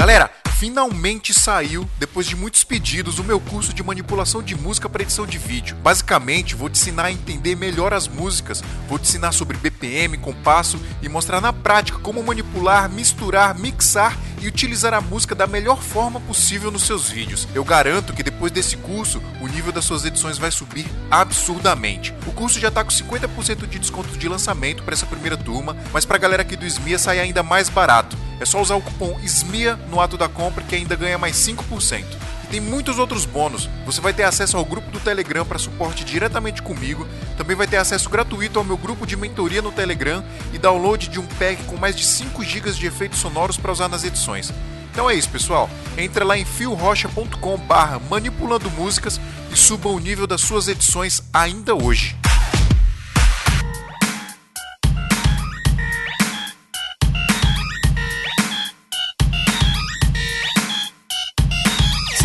Galera, finalmente saiu, depois de muitos pedidos, o meu curso de manipulação de música para edição de vídeo. Basicamente, vou te ensinar a entender melhor as músicas, vou te ensinar sobre BPM, compasso e mostrar na prática como manipular, misturar, mixar e utilizar a música da melhor forma possível nos seus vídeos. Eu garanto que depois desse curso, o nível das suas edições vai subir absurdamente. O curso já está com 50% de desconto de lançamento para essa primeira turma, mas para a galera aqui do SMIA sai ainda mais barato. É só usar o cupom SMIA no ato da compra que ainda ganha mais 5%. E tem muitos outros bônus. Você vai ter acesso ao grupo do Telegram para suporte diretamente comigo. Também vai ter acesso gratuito ao meu grupo de mentoria no Telegram e download de um pack com mais de 5 GB de efeitos sonoros para usar nas edições. Então é isso, pessoal. Entra lá em fiorocha.com barra manipulando músicas e suba o nível das suas edições ainda hoje.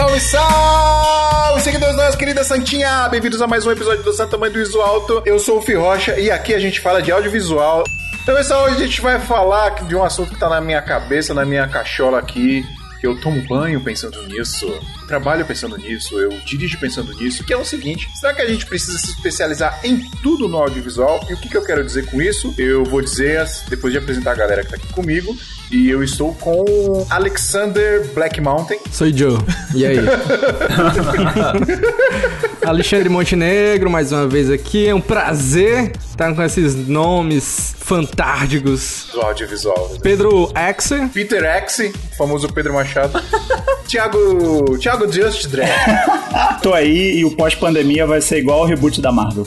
Salve, salve, seguidores da nossa querida Santinha! Bem-vindos a mais um episódio do Santa Mãe do Iso Alto. Eu sou o Fih Rocha e aqui a gente fala de audiovisual. Então, pessoal, hoje a gente vai falar de um assunto que tá na minha cabeça, na minha cachola aqui. Eu tomo banho pensando nisso, trabalho pensando nisso, eu dirijo pensando nisso, que é o seguinte: será que a gente precisa se especializar em tudo no audiovisual? E o que, que eu quero dizer com isso? Eu vou dizer, depois de apresentar a galera que tá aqui comigo, e eu estou com Alexander Black Mountain. Sou Joe. E aí? Alexandre Montenegro, mais uma vez aqui. É um prazer estar com esses nomes fantásticos. Do audiovisual. Pedro Axer. Peter X, famoso Pedro Machado. Thiago. Thiago Just Dredd. Tô aí e o pós-pandemia vai ser igual ao reboot da Marvel.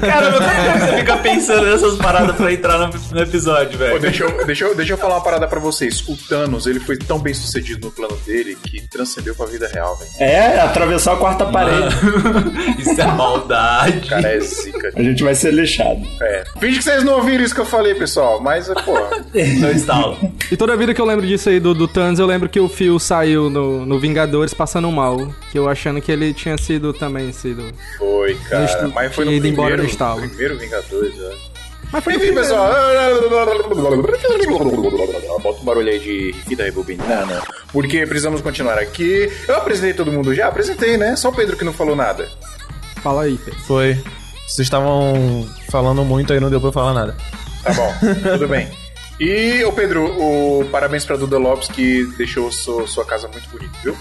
Caramba, como você fica pensando nessas paradas pra entrar no, no episódio, velho? deixa, eu, deixa, eu, deixa eu falar uma parada pra vocês. O Thanos, ele foi tão bem sucedido no plano dele que transcendeu pra vida real, velho. É, atravessar a quarta parede. Isso é maldade. O cara é zica. A gente vai ser lixado. É. Finge que vocês não ouviram isso que eu falei, pessoal. Mas, pô. Não instalo. E toda vida que eu lembro disso aí do, do Thanos, eu lembro que o Phil saiu no, no Vingadores passando mal. Que eu achando que ele tinha sido também sido. Foi, cara. Estu- Mas foi no ido embora primeiro, no estalo. primeiro Vingadores, né? Mas foi Enfim, primeiro. pessoal. Bota um barulho aí de fita rebobinada. Porque precisamos continuar aqui. Eu apresentei todo mundo já? Apresentei, né? Só o Pedro que não falou nada. Fala aí, Pedro. Foi. Vocês estavam falando muito aí, não deu pra eu falar nada. Tá bom, tudo bem. E, ô Pedro, o parabéns pra Duda Lopes que deixou sua, sua casa muito bonita, viu?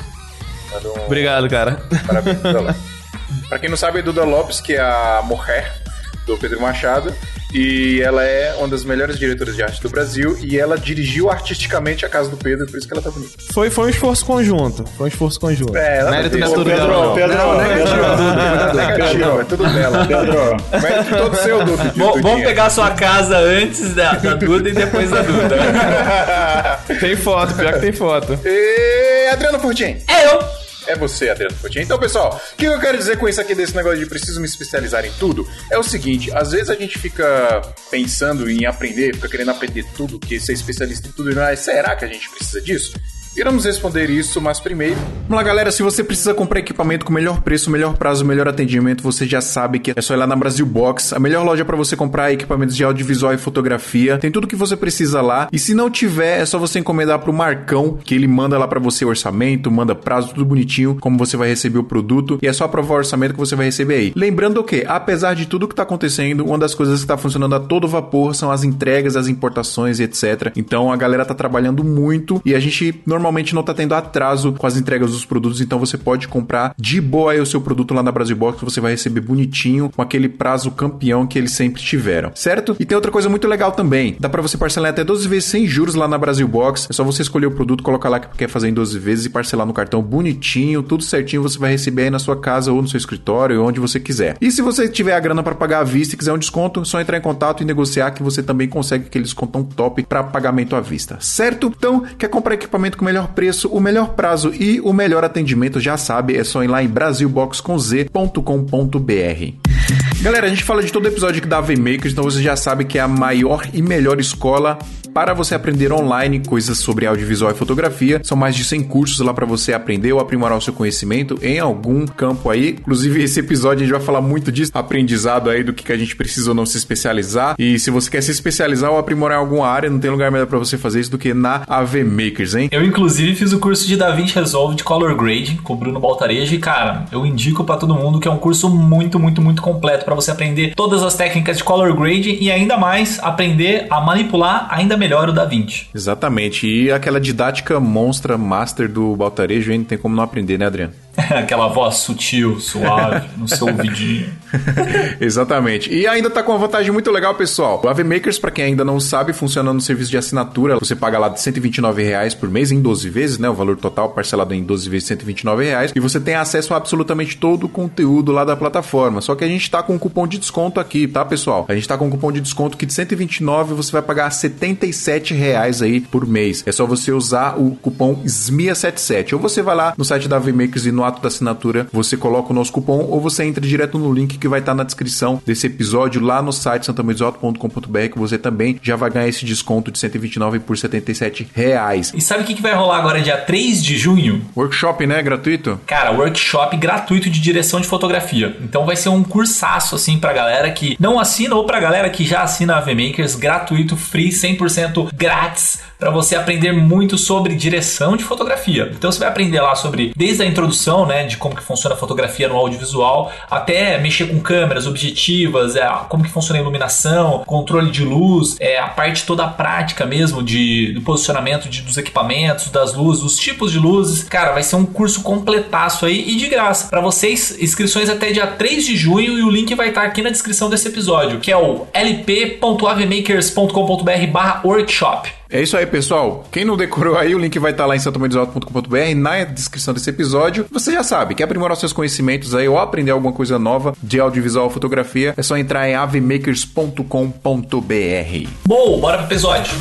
Manda um Obrigado, cara. parabéns, Duda Lopes. Pra quem não sabe, é Duda Lopes, que é a mulher do Pedro Machado. E ela é uma das melhores diretoras de arte do Brasil. E ela dirigiu artisticamente a casa do Pedro, por isso que ela tá bonita. Foi, foi um esforço conjunto. Foi um esforço conjunto. É, ela Mérito não não é tudo Pedro, dela, não. Pedro, Não, negativo, Negativo, é tudo dela. Pedro, Mérito todo seu, Duda. Bom, vamos pegar sua casa antes da, da Duda e depois da Duda. Tem foto, pior que tem foto. E Adriano Fortin. É eu. É você, Adriano Fortin. Então, pessoal, o que eu quero dizer com isso aqui desse negócio de preciso me especializar em tudo? É o seguinte, às vezes a gente fica pensando em aprender, fica querendo aprender tudo, que ser especialista em tudo, e não é, será que a gente precisa disso? Iremos responder isso, mas primeiro. Vamos lá, galera. Se você precisa comprar equipamento com melhor preço, melhor prazo, melhor atendimento, você já sabe que é só ir lá na Brasil Box, a melhor loja para você comprar equipamentos de audiovisual e fotografia. Tem tudo que você precisa lá. E se não tiver, é só você encomendar pro Marcão, que ele manda lá para você o orçamento, manda prazo, tudo bonitinho, como você vai receber o produto. E é só aprovar o orçamento que você vai receber aí. Lembrando que, apesar de tudo que tá acontecendo, uma das coisas que tá funcionando a todo vapor são as entregas, as importações etc. Então a galera tá trabalhando muito e a gente normalmente não tá tendo atraso com as entregas dos produtos, então você pode comprar de boa o seu produto lá na Brasil Box, você vai receber bonitinho, com aquele prazo campeão que eles sempre tiveram, certo? E tem outra coisa muito legal também, dá pra você parcelar até 12 vezes sem juros lá na Brasil Box, é só você escolher o produto, colocar lá que quer fazer em 12 vezes e parcelar no cartão bonitinho, tudo certinho, você vai receber aí na sua casa ou no seu escritório, onde você quiser. E se você tiver a grana pra pagar à vista e quiser um desconto, é só entrar em contato e negociar que você também consegue aquele descontão top para pagamento à vista, certo? Então, quer comprar equipamento com melhor preço, o melhor prazo e o melhor atendimento, já sabe, é só ir lá em brasilboxconz.com.br. Galera, a gente fala de todo episódio aqui da AV Makers, então você já sabe que é a maior e melhor escola para você aprender online coisas sobre audiovisual e fotografia. São mais de 100 cursos lá para você aprender ou aprimorar o seu conhecimento em algum campo aí. Inclusive, esse episódio a gente vai falar muito disso, aprendizado aí do que a gente precisa ou não se especializar. E se você quer se especializar ou aprimorar em alguma área, não tem lugar melhor para você fazer isso do que na AV Makers, hein? Eu, inclusive, fiz o curso de DaVinci Resolve de Color Grade com o Bruno Baltarejo e, cara, eu indico para todo mundo que é um curso muito, muito, muito completo para você aprender todas as técnicas de Color Grade e ainda mais aprender a manipular ainda melhor o DaVinci. Exatamente. E aquela didática monstra master do Baltarejo? Não tem como não aprender, né, Adriano? Aquela voz sutil, suave, no seu ouvidinho. Exatamente. E ainda tá com uma vantagem muito legal, pessoal. O AV Makers, para quem ainda não sabe, funciona no serviço de assinatura. Você paga lá de 129 reais por mês em 12 vezes, né? O valor total parcelado em 12 vezes 129 reais. E você tem acesso a absolutamente todo o conteúdo lá da plataforma. Só que a gente tá com um cupom de desconto aqui, tá, pessoal? A gente tá com um cupom de desconto que de 129 você vai pagar 77 reais aí por mês. É só você usar o cupom SMIA77. Ou você vai lá no site da AV Makers e no ato da assinatura você coloca o nosso cupom ou você entra direto no link que vai estar na descrição desse episódio lá no site santamarisalto.com.br que você também já vai ganhar esse desconto de 129 por 77 reais. E sabe o que, que vai rolar agora dia 3 de junho? Workshop, né? Gratuito? Cara, workshop gratuito de direção de fotografia. Então vai ser um cursaço assim pra galera que não assina ou pra galera que já assina a VMakers, gratuito, free, 100% grátis para você aprender muito sobre direção de fotografia. Então você vai aprender lá sobre desde a introdução, né, de como que funciona a fotografia no audiovisual, até mexer com câmeras, objetivas, é, como que funciona a iluminação, controle de luz, é, a parte toda prática mesmo de, do posicionamento de, dos equipamentos, das luzes, os tipos de luzes. Cara, vai ser um curso completaço aí e de graça. Para vocês, inscrições até dia 3 de junho e o link vai estar aqui na descrição desse episódio, que é o lp.avmakers.com.br barra workshop. É isso aí, pessoal. Quem não decorou aí, o link vai estar lá em santomarisalto.com.br na descrição desse episódio. Você já sabe, quer aprimorar seus conhecimentos aí ou aprender alguma coisa nova de audiovisual ou fotografia, é só entrar em avemakers.com.br. Bom, bora pro episódio.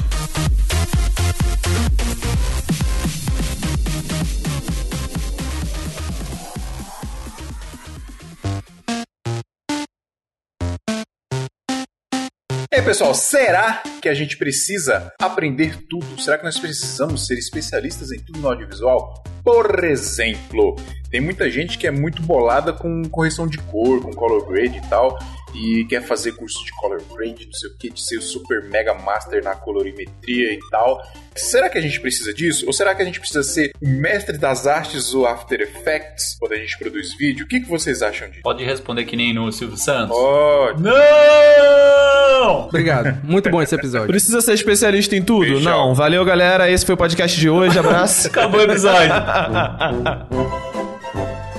Aí, pessoal, será que a gente precisa aprender tudo? Será que nós precisamos ser especialistas em tudo no audiovisual? Por exemplo, tem muita gente que é muito bolada com correção de cor, com color grade e tal, e quer fazer curso de color grade, não sei o que, de ser o super mega master na colorimetria e tal. Será que a gente precisa disso? Ou será que a gente precisa ser o mestre das artes do After Effects quando a gente produz vídeo? O que, que vocês acham disso? Pode responder que nem no Silvio Santos? Pode. Não! Obrigado. Muito bom esse episódio. Precisa ser especialista em tudo? Beijão. Não. Valeu, galera. Esse foi o podcast de hoje. Abraço. Acabou o episódio.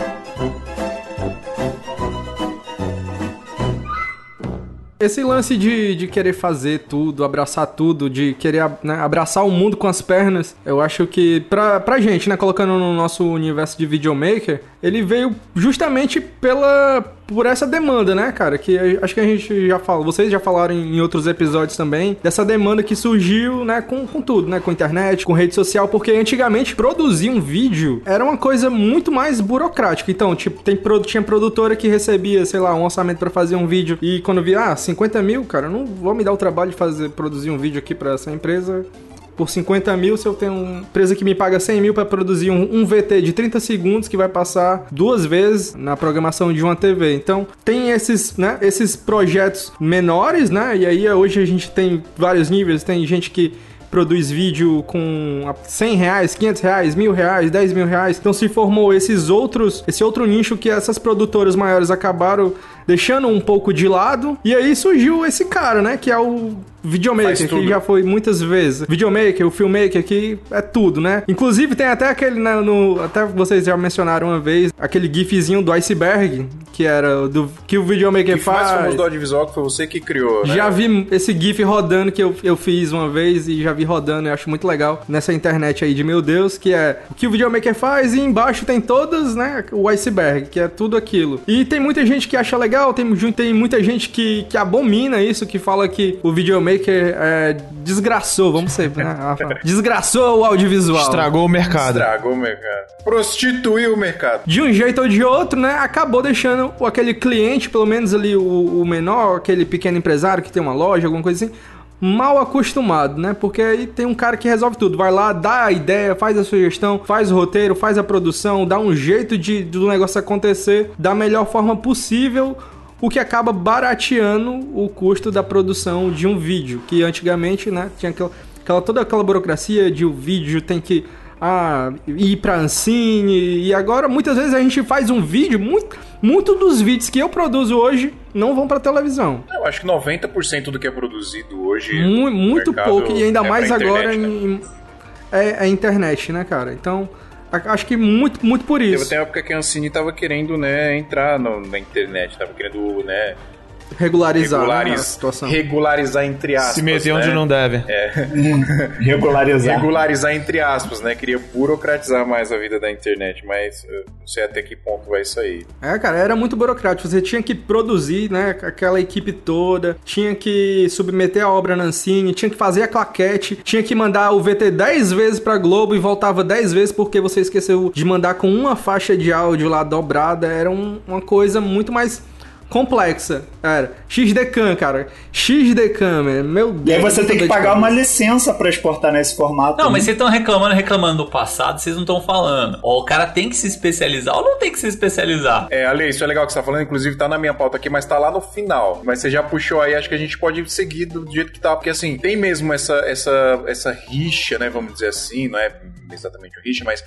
Esse lance de, de querer fazer tudo, abraçar tudo, de querer né, abraçar o mundo com as pernas, eu acho que pra, pra gente, né, colocando no nosso universo de videomaker, ele veio justamente pela por essa demanda, né, cara? Que acho que a gente já falou, vocês já falaram em, outros episódios também, dessa demanda que surgiu, né, com, com tudo, né, com internet, com rede social, porque antigamente produzir um vídeo era uma coisa muito mais burocrática. Então, tipo, tem, tinha produtora que recebia, sei lá, um orçamento pra fazer um vídeo e quando via, ah, 50 mil, cara, não vou me dar o trabalho de fazer, produzir um vídeo aqui pra essa empresa por 50 mil, se eu tenho uma empresa que me paga 100 mil para produzir um, um VT de 30 segundos que vai passar duas vezes na programação de uma TV. Então, tem esses, né, esses projetos menores, né? E aí hoje a gente tem vários níveis, tem gente que produz vídeo com a 100 reais, 500 reais, mil reais, 10 mil reais. Então se formou esses outros, esse outro nicho que essas produtoras maiores acabaram deixando um pouco de lado. E aí surgiu esse cara, né? Que é o videomaker, que já foi muitas vezes. Videomaker, o filmmaker, que é tudo, né? Inclusive tem até aquele, né, no, até vocês já mencionaram uma vez, aquele gifzinho do iceberg, que era do que o videomaker mais faz. famoso do audiovisual que foi você que criou, né? Já vi esse GIF rodando que eu, eu fiz uma vez e já vi rodando e acho muito legal nessa internet aí de meu Deus, que é o que o videomaker faz e embaixo tem todas, né, o iceberg, que é tudo aquilo. E tem muita gente que acha legal, tem, tem muita gente que, que abomina isso, que fala que o videomaker videomaker é, desgraçou, vamos ser, né? Desgraçou o audiovisual. Estragou o mercado. Estragou o mercado. Prostituiu o mercado. De um jeito ou de outro, né? Acabou deixando aquele cliente, pelo menos ali o, o menor, aquele pequeno empresário que tem uma loja, alguma coisa assim, mal acostumado, né? Porque aí tem um cara que resolve tudo. Vai lá, dá a ideia, faz a sugestão, faz o roteiro, faz a produção, dá um jeito de do negócio acontecer da melhor forma possível o que acaba barateando o custo da produção de um vídeo, que antigamente, né, tinha aquela, aquela toda aquela burocracia de o vídeo tem que ah, ir para Ancine, e agora muitas vezes a gente faz um vídeo, muito, muito dos vídeos que eu produzo hoje não vão para televisão. Eu acho que 90% do que é produzido hoje. Mu muito pouco, e ainda é mais agora internet, em, né? é, é internet, né, cara? Então. Acho que muito, muito por isso. Teve até uma época que a Ancine tava querendo, né, entrar no, na internet, tava querendo, né, regularizar Regulariz, né, a situação. Regularizar entre aspas. Se meter né? onde não deve. É. regularizar. Regularizar entre aspas, né? Queria burocratizar mais a vida da internet, mas não sei até que ponto vai isso aí. É, cara, era muito burocrático. Você tinha que produzir, né? Aquela equipe toda, tinha que submeter a obra na Ancine, tinha que fazer a claquete, tinha que mandar o VT 10 vezes pra Globo e voltava 10 vezes porque você esqueceu de mandar com uma faixa de áudio lá dobrada. Era um, uma coisa muito mais complexa. Era. XDCAM, cara. XDCAM, meu Deus. E aí você tem que pagar uma licença para exportar nesse formato. Não, né? mas vocês estão reclamando, reclamando do passado, vocês não estão falando. Ó, o cara tem que se especializar ou não tem que se especializar? É, Ale, isso é legal que você tá falando, inclusive tá na minha pauta aqui, mas tá lá no final. Mas você já puxou aí, acho que a gente pode seguir do jeito que tá, porque assim, tem mesmo essa, essa, essa rixa, né, vamos dizer assim, não é exatamente uma rixa, mas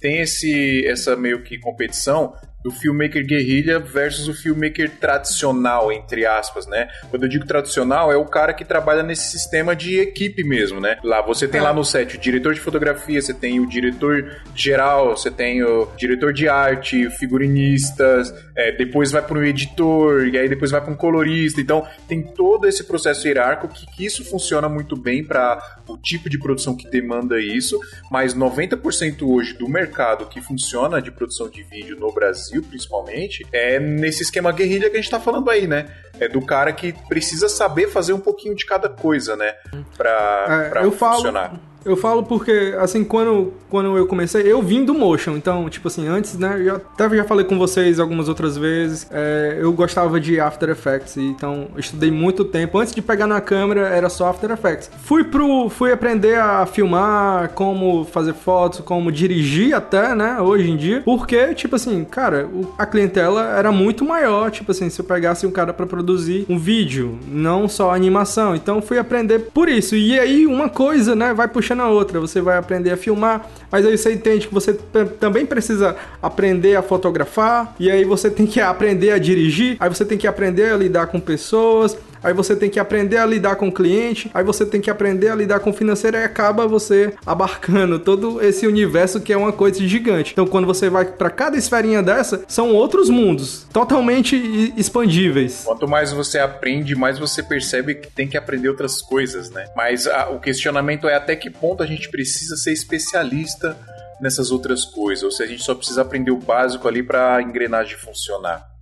tem esse essa meio que competição do filmmaker guerrilha versus o filmmaker tradicional, entre aspas, né? Quando eu digo tradicional, é o cara que trabalha nesse sistema de equipe mesmo, né? Lá você tem é. lá no set o diretor de fotografia, você tem o diretor geral, você tem o diretor de arte, figurinistas, é, depois vai para um editor, e aí depois vai para um colorista. Então tem todo esse processo hierárquico que, que isso funciona muito bem para o tipo de produção que demanda isso, mas 90% hoje do mercado que funciona de produção de vídeo no Brasil Brasil, principalmente, é nesse esquema guerrilha que a gente tá falando aí, né? É do cara que precisa saber fazer um pouquinho de cada coisa, né? Pra, é, pra funcionar. Falo eu falo porque, assim, quando, quando eu comecei, eu vim do motion. Então, tipo assim, antes, né, eu até já falei com vocês algumas outras vezes, é, eu gostava de After Effects. Então, estudei muito tempo. Antes de pegar na câmera, era só After Effects. Fui pro, fui aprender a filmar, como fazer fotos, como dirigir até, né, hoje em dia. Porque, tipo assim, cara, a clientela era muito maior. Tipo assim, se eu pegasse um cara para produzir um vídeo, não só animação. Então, fui aprender por isso. E aí, uma coisa, né, vai puxando na outra. Você vai aprender a filmar, mas aí você entende que você também precisa aprender a fotografar, e aí você tem que aprender a dirigir, aí você tem que aprender a lidar com pessoas, aí você tem que aprender a lidar com o cliente, aí você tem que aprender a lidar com o financeiro, e acaba você abarcando todo esse universo que é uma coisa gigante. Então, quando você vai para cada esferinha dessa, são outros mundos totalmente expandíveis. Quanto mais você aprende, mais você percebe que tem que aprender outras coisas, né? Mas a, o questionamento é até que ponto a gente precisa ser especialista nessas outras coisas, ou se a gente só precisa aprender o básico ali para a engrenagem funcionar.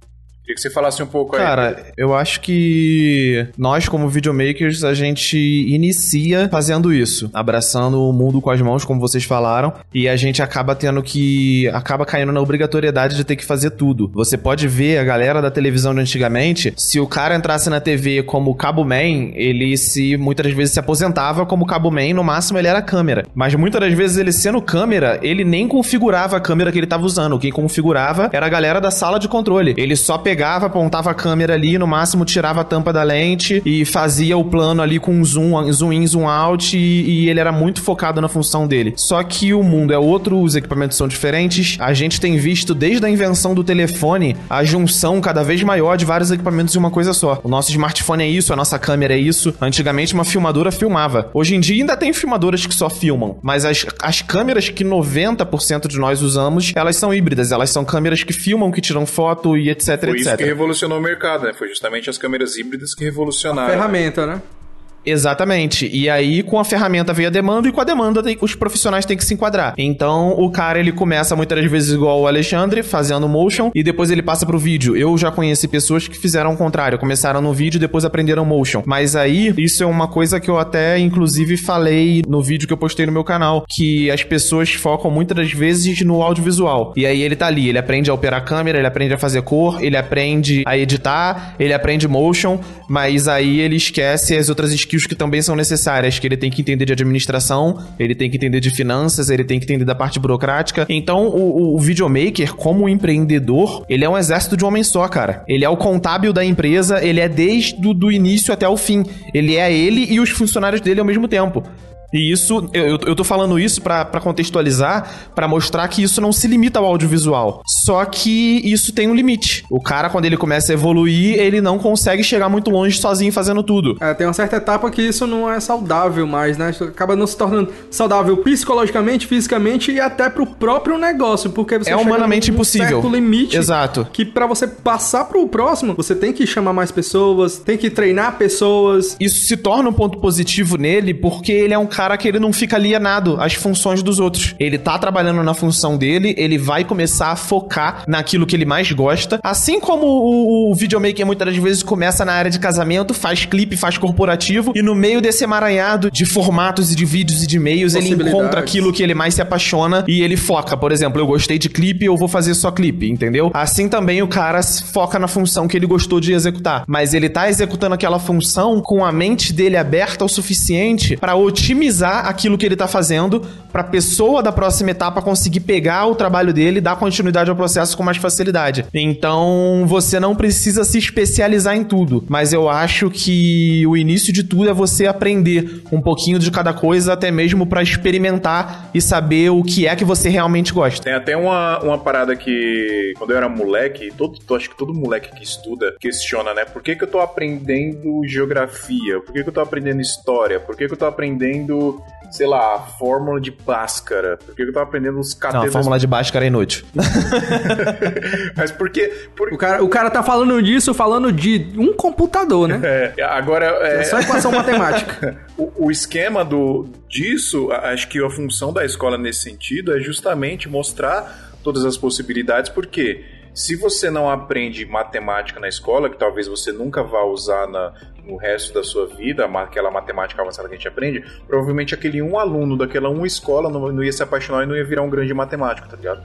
Queria que você falasse um pouco aí. Cara, eu acho que nós, como videomakers, a gente inicia fazendo isso, abraçando o mundo com as mãos, como vocês falaram, e a gente acaba tendo que. acaba caindo na obrigatoriedade de ter que fazer tudo. Você pode ver a galera da televisão de antigamente, se o cara entrasse na TV como Cabo Man, ele se muitas vezes se aposentava como Cabo Man, no máximo ele era câmera. Mas muitas das vezes ele sendo câmera, ele nem configurava a câmera que ele estava usando. Quem configurava era a galera da sala de controle. Ele só pegava pegava, apontava a câmera ali, no máximo tirava a tampa da lente e fazia o plano ali com zoom, zoom in, zoom out e, e ele era muito focado na função dele. Só que o mundo é outro, os equipamentos são diferentes. A gente tem visto desde a invenção do telefone a junção cada vez maior de vários equipamentos em uma coisa só. O nosso smartphone é isso, a nossa câmera é isso. Antigamente uma filmadora filmava. Hoje em dia ainda tem filmadoras que só filmam, mas as, as câmeras que 90% de nós usamos, elas são híbridas, elas são câmeras que filmam, que tiram foto e etc, etc. Isso que revolucionou o mercado, né? Foi justamente as câmeras híbridas que revolucionaram. A ferramenta, né? Exatamente. E aí, com a ferramenta veio a demanda, e com a demanda, os profissionais têm que se enquadrar. Então, o cara, ele começa muitas das vezes igual o Alexandre, fazendo motion, e depois ele passa pro vídeo. Eu já conheci pessoas que fizeram o contrário, começaram no vídeo depois aprenderam motion. Mas aí, isso é uma coisa que eu até, inclusive, falei no vídeo que eu postei no meu canal, que as pessoas focam muitas das vezes no audiovisual. E aí ele tá ali, ele aprende a operar câmera, ele aprende a fazer cor, ele aprende a editar, ele aprende motion, mas aí ele esquece as outras skills skills que também são necessárias, que ele tem que entender de administração, ele tem que entender de finanças, ele tem que entender da parte burocrática. Então, o, o videomaker, como empreendedor, ele é um exército de homem só, cara. Ele é o contábil da empresa, ele é desde do início até o fim. Ele é ele e os funcionários dele ao mesmo tempo. E isso, eu, eu tô falando isso para contextualizar, para mostrar que isso não se limita ao audiovisual. Só que isso tem um limite. O cara, quando ele começa a evoluir, ele não consegue chegar muito longe sozinho fazendo tudo. É, tem uma certa etapa que isso não é saudável mais, né? Isso acaba não se tornando saudável psicologicamente, fisicamente e até pro próprio negócio, porque você é humanamente num impossível. certo limite. Exato. Que para você passar pro próximo, você tem que chamar mais pessoas, tem que treinar pessoas. Isso se torna um ponto positivo nele porque ele é um cara cara que ele não fica alienado às funções dos outros. Ele tá trabalhando na função dele, ele vai começar a focar naquilo que ele mais gosta. Assim como o, o videomaker muitas das vezes começa na área de casamento, faz clipe, faz corporativo, e no meio desse emaranhado de formatos e de vídeos e de e-mails, ele encontra aquilo que ele mais se apaixona e ele foca. Por exemplo, eu gostei de clipe, eu vou fazer só clipe, entendeu? Assim também o cara foca na função que ele gostou de executar. Mas ele tá executando aquela função com a mente dele aberta o suficiente para otimizar otimizar aquilo que ele está fazendo para a pessoa da próxima etapa conseguir pegar o trabalho dele e dar continuidade ao processo com mais facilidade. Então, você não precisa se especializar em tudo, mas eu acho que o início de tudo é você aprender um pouquinho de cada coisa, até mesmo para experimentar e saber o que é que você realmente gosta. Tem até uma, uma parada que, quando eu era moleque, todo, acho que todo moleque que estuda questiona, né? Por que, que eu tô aprendendo geografia? Por que, que eu tô aprendendo história? Por que, que eu tô aprendendo sei lá, a fórmula de Bhaskara. Porque eu tava aprendendo os catetas... Não, a fórmula de Bhaskara é inútil. Mas por quê? Por... O, cara, o cara tá falando disso falando de um computador, né? É, agora... É, é só equação matemática. o, o esquema do, disso, acho que a função da escola nesse sentido é justamente mostrar todas as possibilidades, porque se você não aprende matemática na escola, que talvez você nunca vá usar na, no resto da sua vida, aquela matemática avançada que a gente aprende, provavelmente aquele um aluno daquela uma escola não, não ia se apaixonar e não ia virar um grande matemático, tá ligado?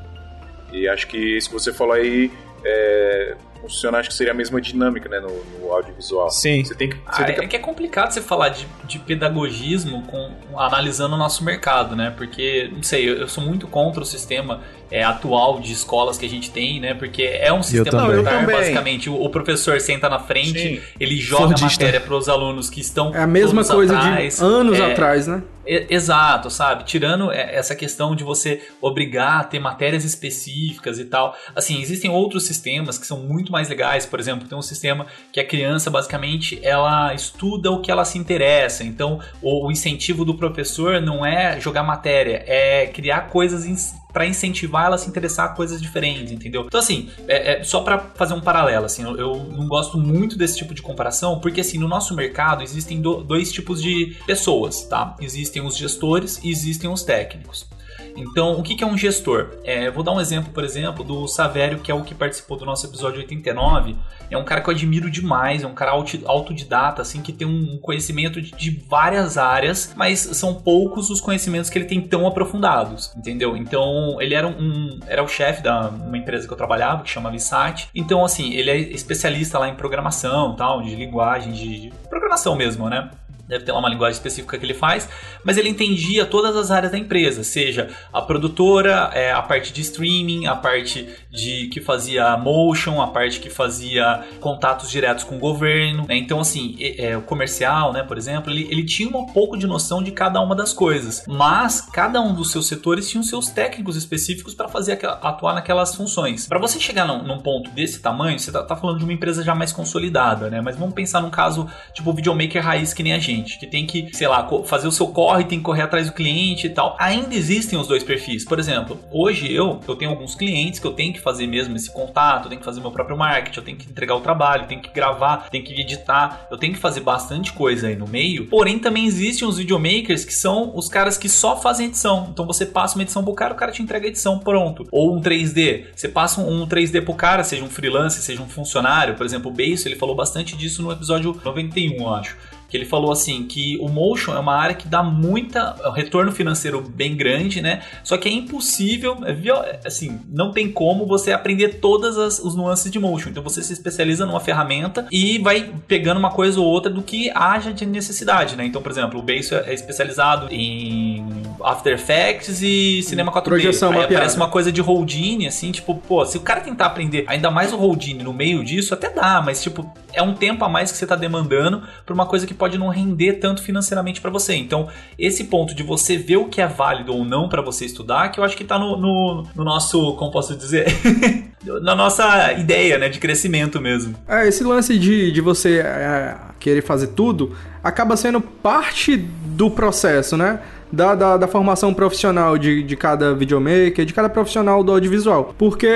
E acho que isso que você falou aí é, funciona, acho que seria a mesma dinâmica, né, no, no audiovisual. Sim. Você tem que, você ah, tem que... É que é complicado você falar de, de pedagogismo com, analisando o nosso mercado, né? Porque, não sei, eu, eu sou muito contra o sistema é, atual de escolas que a gente tem, né? Porque é um sistema militar, basicamente. O, o, professor senta na frente, Sim. ele joga Fordista. a matéria para os alunos que estão. É a mesma coisa atrás, de anos é, atrás, né? exato, sabe? Tirando essa questão de você obrigar a ter matérias específicas e tal. Assim, existem outros sistemas que são muito mais legais. Por exemplo, tem um sistema que a criança, basicamente, ela estuda o que ela se interessa. Então, o, o incentivo do professor não é jogar matéria, é criar coisas para incentivar ela a se interessar a coisas diferentes, entendeu? Então, assim, é, é só para fazer um paralelo, assim, eu, eu, não gosto muito desse tipo de comparação, porque, assim, no nosso mercado existem do, dois tipos de pessoas, tá? Existem os gestores e existem os técnicos. Então, o que é um gestor? É, vou dar um exemplo, por exemplo, do Savério, que é o que participou do nosso episódio 89. É um cara que eu admiro demais, é um cara autodidata, assim, que tem um conhecimento de, várias áreas, mas são poucos os conhecimentos que ele tem tão aprofundados, entendeu? Então, ele era um, era o chefe da uma empresa que eu trabalhava, que chama Visat. Então, assim, ele é especialista lá em programação, tal, de linguagem, de, de programação mesmo, né? Deve ter lá uma linguagem específica que ele faz, mas ele entendia todas as áreas da empresa, seja a produtora, é, a parte de streaming, a parte de que fazia motion, a parte que fazia contatos diretos com o governo, né? Então, assim, é, o comercial, né, por exemplo, ele, ele tinha um pouco de noção de cada uma das coisas, mas cada um dos seus setores tinha os seus técnicos específicos para fazer atuar naquelas funções. Para você chegar num, num, ponto desse tamanho, você tá, tá, falando de uma empresa já mais consolidada, né? Mas vamos pensar num caso tipo videomaker raiz que nem a gente gente, que tem que, sei lá, fazer o seu corre, tem que correr atrás do cliente e tal. Ainda existem os dois perfis. Por exemplo, hoje eu, eu tenho alguns clientes que eu tenho que fazer mesmo esse contato, eu tenho que fazer meu próprio marketing, eu tenho que entregar o trabalho, eu tenho que gravar, tenho que editar, eu tenho que fazer bastante coisa aí no meio. Porém, também existem os videomakers que são os caras que só fazem edição. Então você passa uma edição pro cara, o cara te entrega a edição pronto. Ou um 3D. Você passa um 3D pro cara, seja um freelancer, seja um funcionário. Por exemplo, o Beijo, ele falou bastante disso no episódio 91, eu acho que ele falou assim que o motion é uma área que dá muita um retorno financeiro bem grande, né? Só que é impossível, é assim, não tem como você aprender todas as, os nuances de motion. Então você se especializa numa ferramenta e vai pegando uma coisa ou outra do que haja de necessidade, né? Então, por exemplo, o Base é especializado em After Effects e cinema 4D. Projeção Aí aparece uma coisa de Houdini, assim, tipo, pô, se o cara tentar aprender ainda mais o Houdini no meio disso, até dá, mas tipo, é um tempo a mais que você tá demandando pra uma coisa que pode não render tanto financeiramente para você. Então, esse ponto de você ver o que é válido ou não para você estudar, que eu acho que tá no, no, no nosso, como posso dizer, na nossa ideia, né, de crescimento mesmo. É, esse lance de, de você é, querer fazer tudo acaba sendo parte do processo, né? Da, da, da, formação profissional de, de cada videomaker, de cada profissional do audiovisual. Porque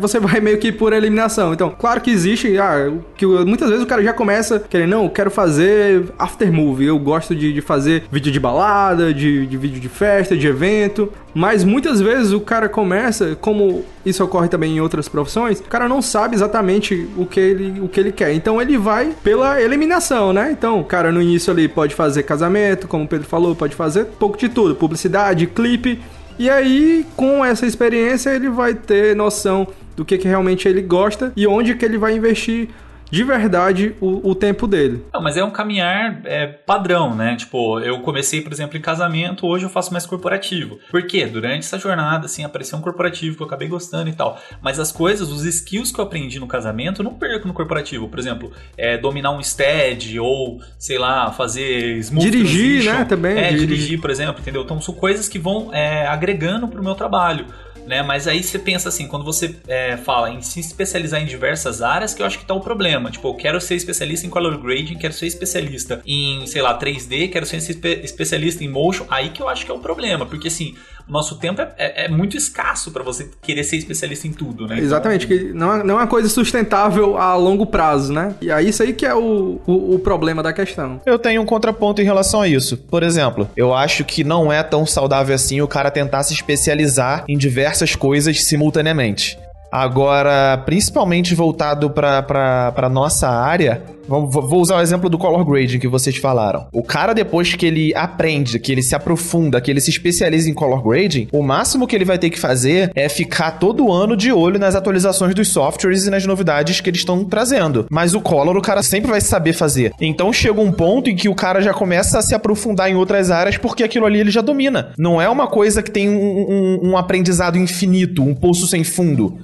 você vai meio que por eliminação. Então, claro que existe, ah, que muitas vezes o cara já começa querendo, não, eu quero fazer after movie, eu gosto de, de fazer vídeo de balada, de, de vídeo de festa, de evento. Mas muitas vezes o cara começa, como isso ocorre também em outras profissões, o cara não sabe exatamente o que ele, o que ele quer. Então ele vai pela eliminação, né? Então o cara no início ali pode fazer casamento, como o Pedro falou, pode fazer pouco de tudo, publicidade, clipe. E aí, com essa experiência, ele vai ter noção do que, que realmente ele gosta e onde que ele vai investir de verdade o, o tempo dele. Não, mas é um caminhar é, padrão, né? Tipo, eu comecei, por exemplo, em casamento, hoje eu faço mais corporativo. Por quê? Durante essa jornada, assim, apareceu um corporativo que eu acabei gostando e tal. Mas as coisas, os skills que eu aprendi no casamento, eu não perco no corporativo. Por exemplo, é, dominar um stead ou, sei lá, fazer smooth Dirigir, transition. né? Também. É, dirigir. dirigir, por exemplo, entendeu? Então são coisas que vão é, agregando pro meu trabalho né? Mas aí você pensa assim, quando você é, fala em se especializar em diversas áreas, que eu acho que tá o problema. Tipo, eu quero ser especialista em color grading, quero ser especialista em, sei lá, 3D, quero ser espe especialista em motion. Aí que eu acho que é o problema, porque assim, o nosso tempo é, é, é muito escasso para você querer ser especialista em tudo, né? Exatamente, então... que não é, não é uma coisa sustentável a longo prazo, né? E é isso aí que é o, o, o problema da questão. Eu tenho um contraponto em relação a isso. Por exemplo, eu acho que não é tão saudável assim o cara tentar se especializar em diversas diversas coisas simultaneamente. Agora, principalmente voltado para nossa área, vou usar o exemplo do color grading que vocês falaram. O cara, depois que ele aprende, que ele se aprofunda, que ele se especializa em color grading, o máximo que ele vai ter que fazer é ficar todo ano de olho nas atualizações dos softwares e nas novidades que eles estão trazendo. Mas o color, o cara sempre vai saber fazer. Então chega um ponto em que o cara já começa a se aprofundar em outras áreas porque aquilo ali ele já domina. Não é uma coisa que tem um, um, um aprendizado infinito, um poço sem fundo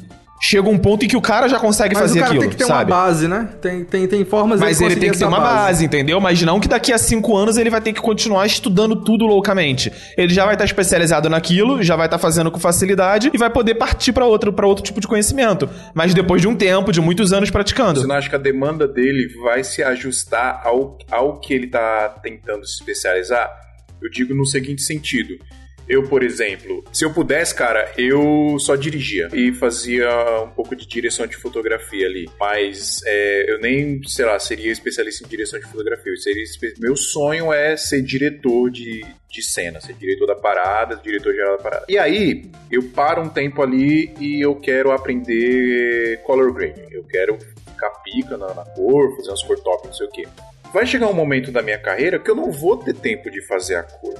chega um ponto em que o cara já consegue Mas fazer o cara aquilo, tem que ter sabe? uma base, né? Tem, tem, tem formas Mas de ele tem que ter uma base. entendeu? Mas não que daqui a cinco anos ele vai ter que continuar estudando tudo loucamente. Ele já vai estar especializado naquilo, já vai estar fazendo com facilidade e vai poder partir para outro, pra outro tipo de conhecimento. Mas depois de um tempo, de muitos anos praticando. Você não acha que a demanda dele vai se ajustar ao, ao que ele tá tentando se especializar? Eu digo no seguinte sentido. Eu, por exemplo, se eu pudesse, cara, eu só dirigia e fazia um pouco de direção de fotografia ali. Mas é, eu nem, sei lá, seria especialista em direção de fotografia. Seria, meu sonho é ser diretor de, de cena, ser diretor da parada, diretor geral da parada. E aí, eu paro um tempo ali e eu quero aprender color grading. Eu quero ficar pica na, na cor, fazer umas cor top, não sei o quê. Vai chegar um momento da minha carreira que eu não vou ter tempo de fazer a cor.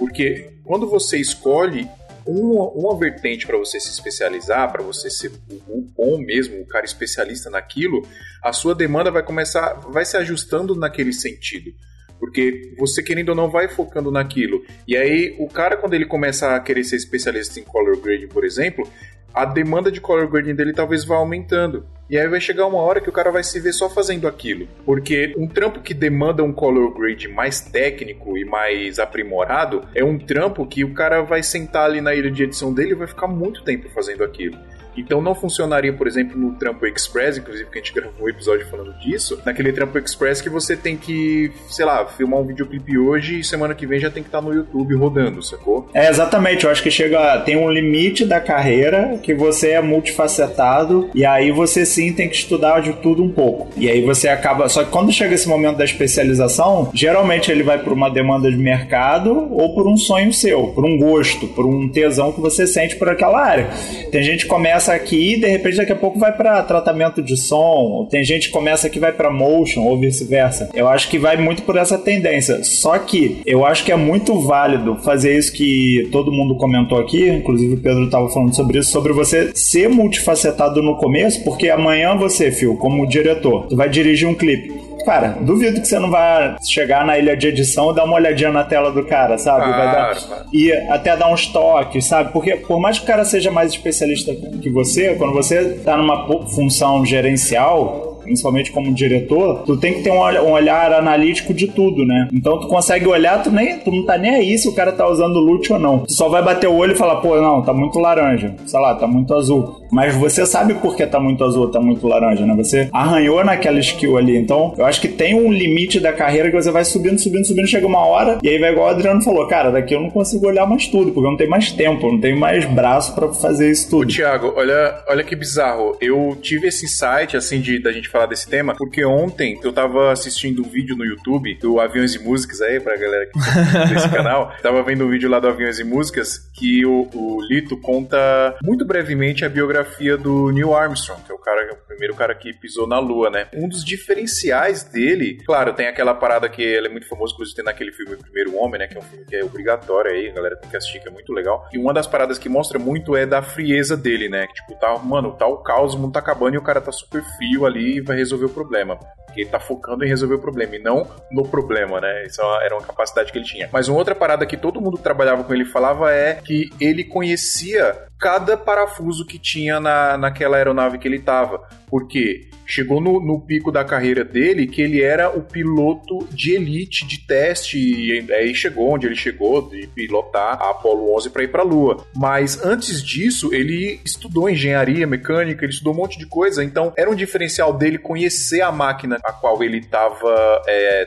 Porque quando você escolhe uma, uma vertente para você se especializar, para você ser o bom mesmo, o cara especialista naquilo, a sua demanda vai começar, vai se ajustando naquele sentido. Porque você, querendo ou não, vai focando naquilo. E aí, o cara, quando ele começa a querer ser especialista em color grading, por exemplo, a demanda de color grading dele talvez vá aumentando. E aí vai chegar uma hora que o cara vai se ver só fazendo aquilo. Porque um trampo que demanda um color grade mais técnico e mais aprimorado é um trampo que o cara vai sentar ali na ilha de edição dele e vai ficar muito tempo fazendo aquilo. Então não funcionaria, por exemplo, no Trampo Express, inclusive que a gente gravou um episódio falando disso, naquele Trampo Express que você tem que, sei lá, filmar um videoclipe hoje e semana que vem já tem que estar no YouTube rodando, sacou? É, exatamente. Eu acho que chega. Tem um limite da carreira que você é multifacetado e aí você sim tem que estudar de tudo um pouco. E aí você acaba. Só que quando chega esse momento da especialização, geralmente ele vai por uma demanda de mercado ou por um sonho seu, por um gosto, por um tesão que você sente por aquela área. Tem gente que começa aqui e de repente daqui a pouco vai para tratamento de som, tem gente que começa aqui e vai para motion ou vice-versa. Eu acho que vai muito por essa tendência. Só que eu acho que é muito válido fazer isso que todo mundo comentou aqui, inclusive o Pedro estava falando sobre isso, sobre você ser multifacetado no começo, porque amanhã você, Phil, como diretor, vai dirigir um clipe cara, duvido que você não vai chegar na ilha de edição e dar uma olhadinha na tela do cara, sabe? Claro, vai dar, claro. E até dar uns toques, sabe? Porque por mais que o cara seja mais especialista que você, quando você tá numa função gerencial, principalmente como diretor, tu tem que ter um um olhar analítico de tudo, né? Então tu consegue olhar, tu, nem, tu não tá nem aí se o cara tá usando loot ou não. Tu só vai bater o olho e falar, pô, não, tá muito laranja. Sei lá, tá muito azul. Mas você sabe por que tá muito azul, tá muito laranja, né? Você arranhou naquela skill ali. Então, eu acho que tem um limite da carreira que você vai subindo, subindo, subindo, chega uma hora, e aí vai igual o Adriano falou, cara, daqui eu não consigo olhar mais tudo, porque eu não tenho mais tempo, eu não tenho mais braço pra fazer isso Ô, tudo. Thiago, olha, olha que bizarro. Eu tive esse insight, assim, de da gente falar desse tema, porque ontem eu tava assistindo um vídeo no YouTube do Aviões e Músicas aí, pra galera que tá desse canal. Tava vendo um vídeo lá do Aviões e Músicas que o, o Lito conta muito brevemente a biografia do Neil Armstrong, que é o cara, o primeiro cara que pisou na Lua, né? Um dos diferenciais dele, claro, tem aquela parada que ele é muito famoso, inclusive tem naquele filme Primeiro Homem, né? Que é um filme que é obrigatório aí, a galera tem que assistir, que é muito legal. E uma das paradas que mostra muito é da frieza dele, né? Que, tipo, tá, mano, tá o caos, o mundo tá acabando e o cara tá super frio ali e vai resolver o problema. Porque ele tá focando em resolver o problema e não no problema, né? Isso era uma capacidade que ele tinha. Mas uma outra parada que todo mundo trabalhava com ele falava é que ele conhecia cada parafuso que tinha na, naquela aeronave que ele tava. Porque chegou no, no pico da carreira dele que ele era o piloto de elite de teste e aí chegou onde ele chegou de pilotar a Apollo 11 para ir para a Lua. Mas antes disso, ele estudou engenharia mecânica, ele estudou um monte de coisa, então era um diferencial dele conhecer a máquina a qual ele estava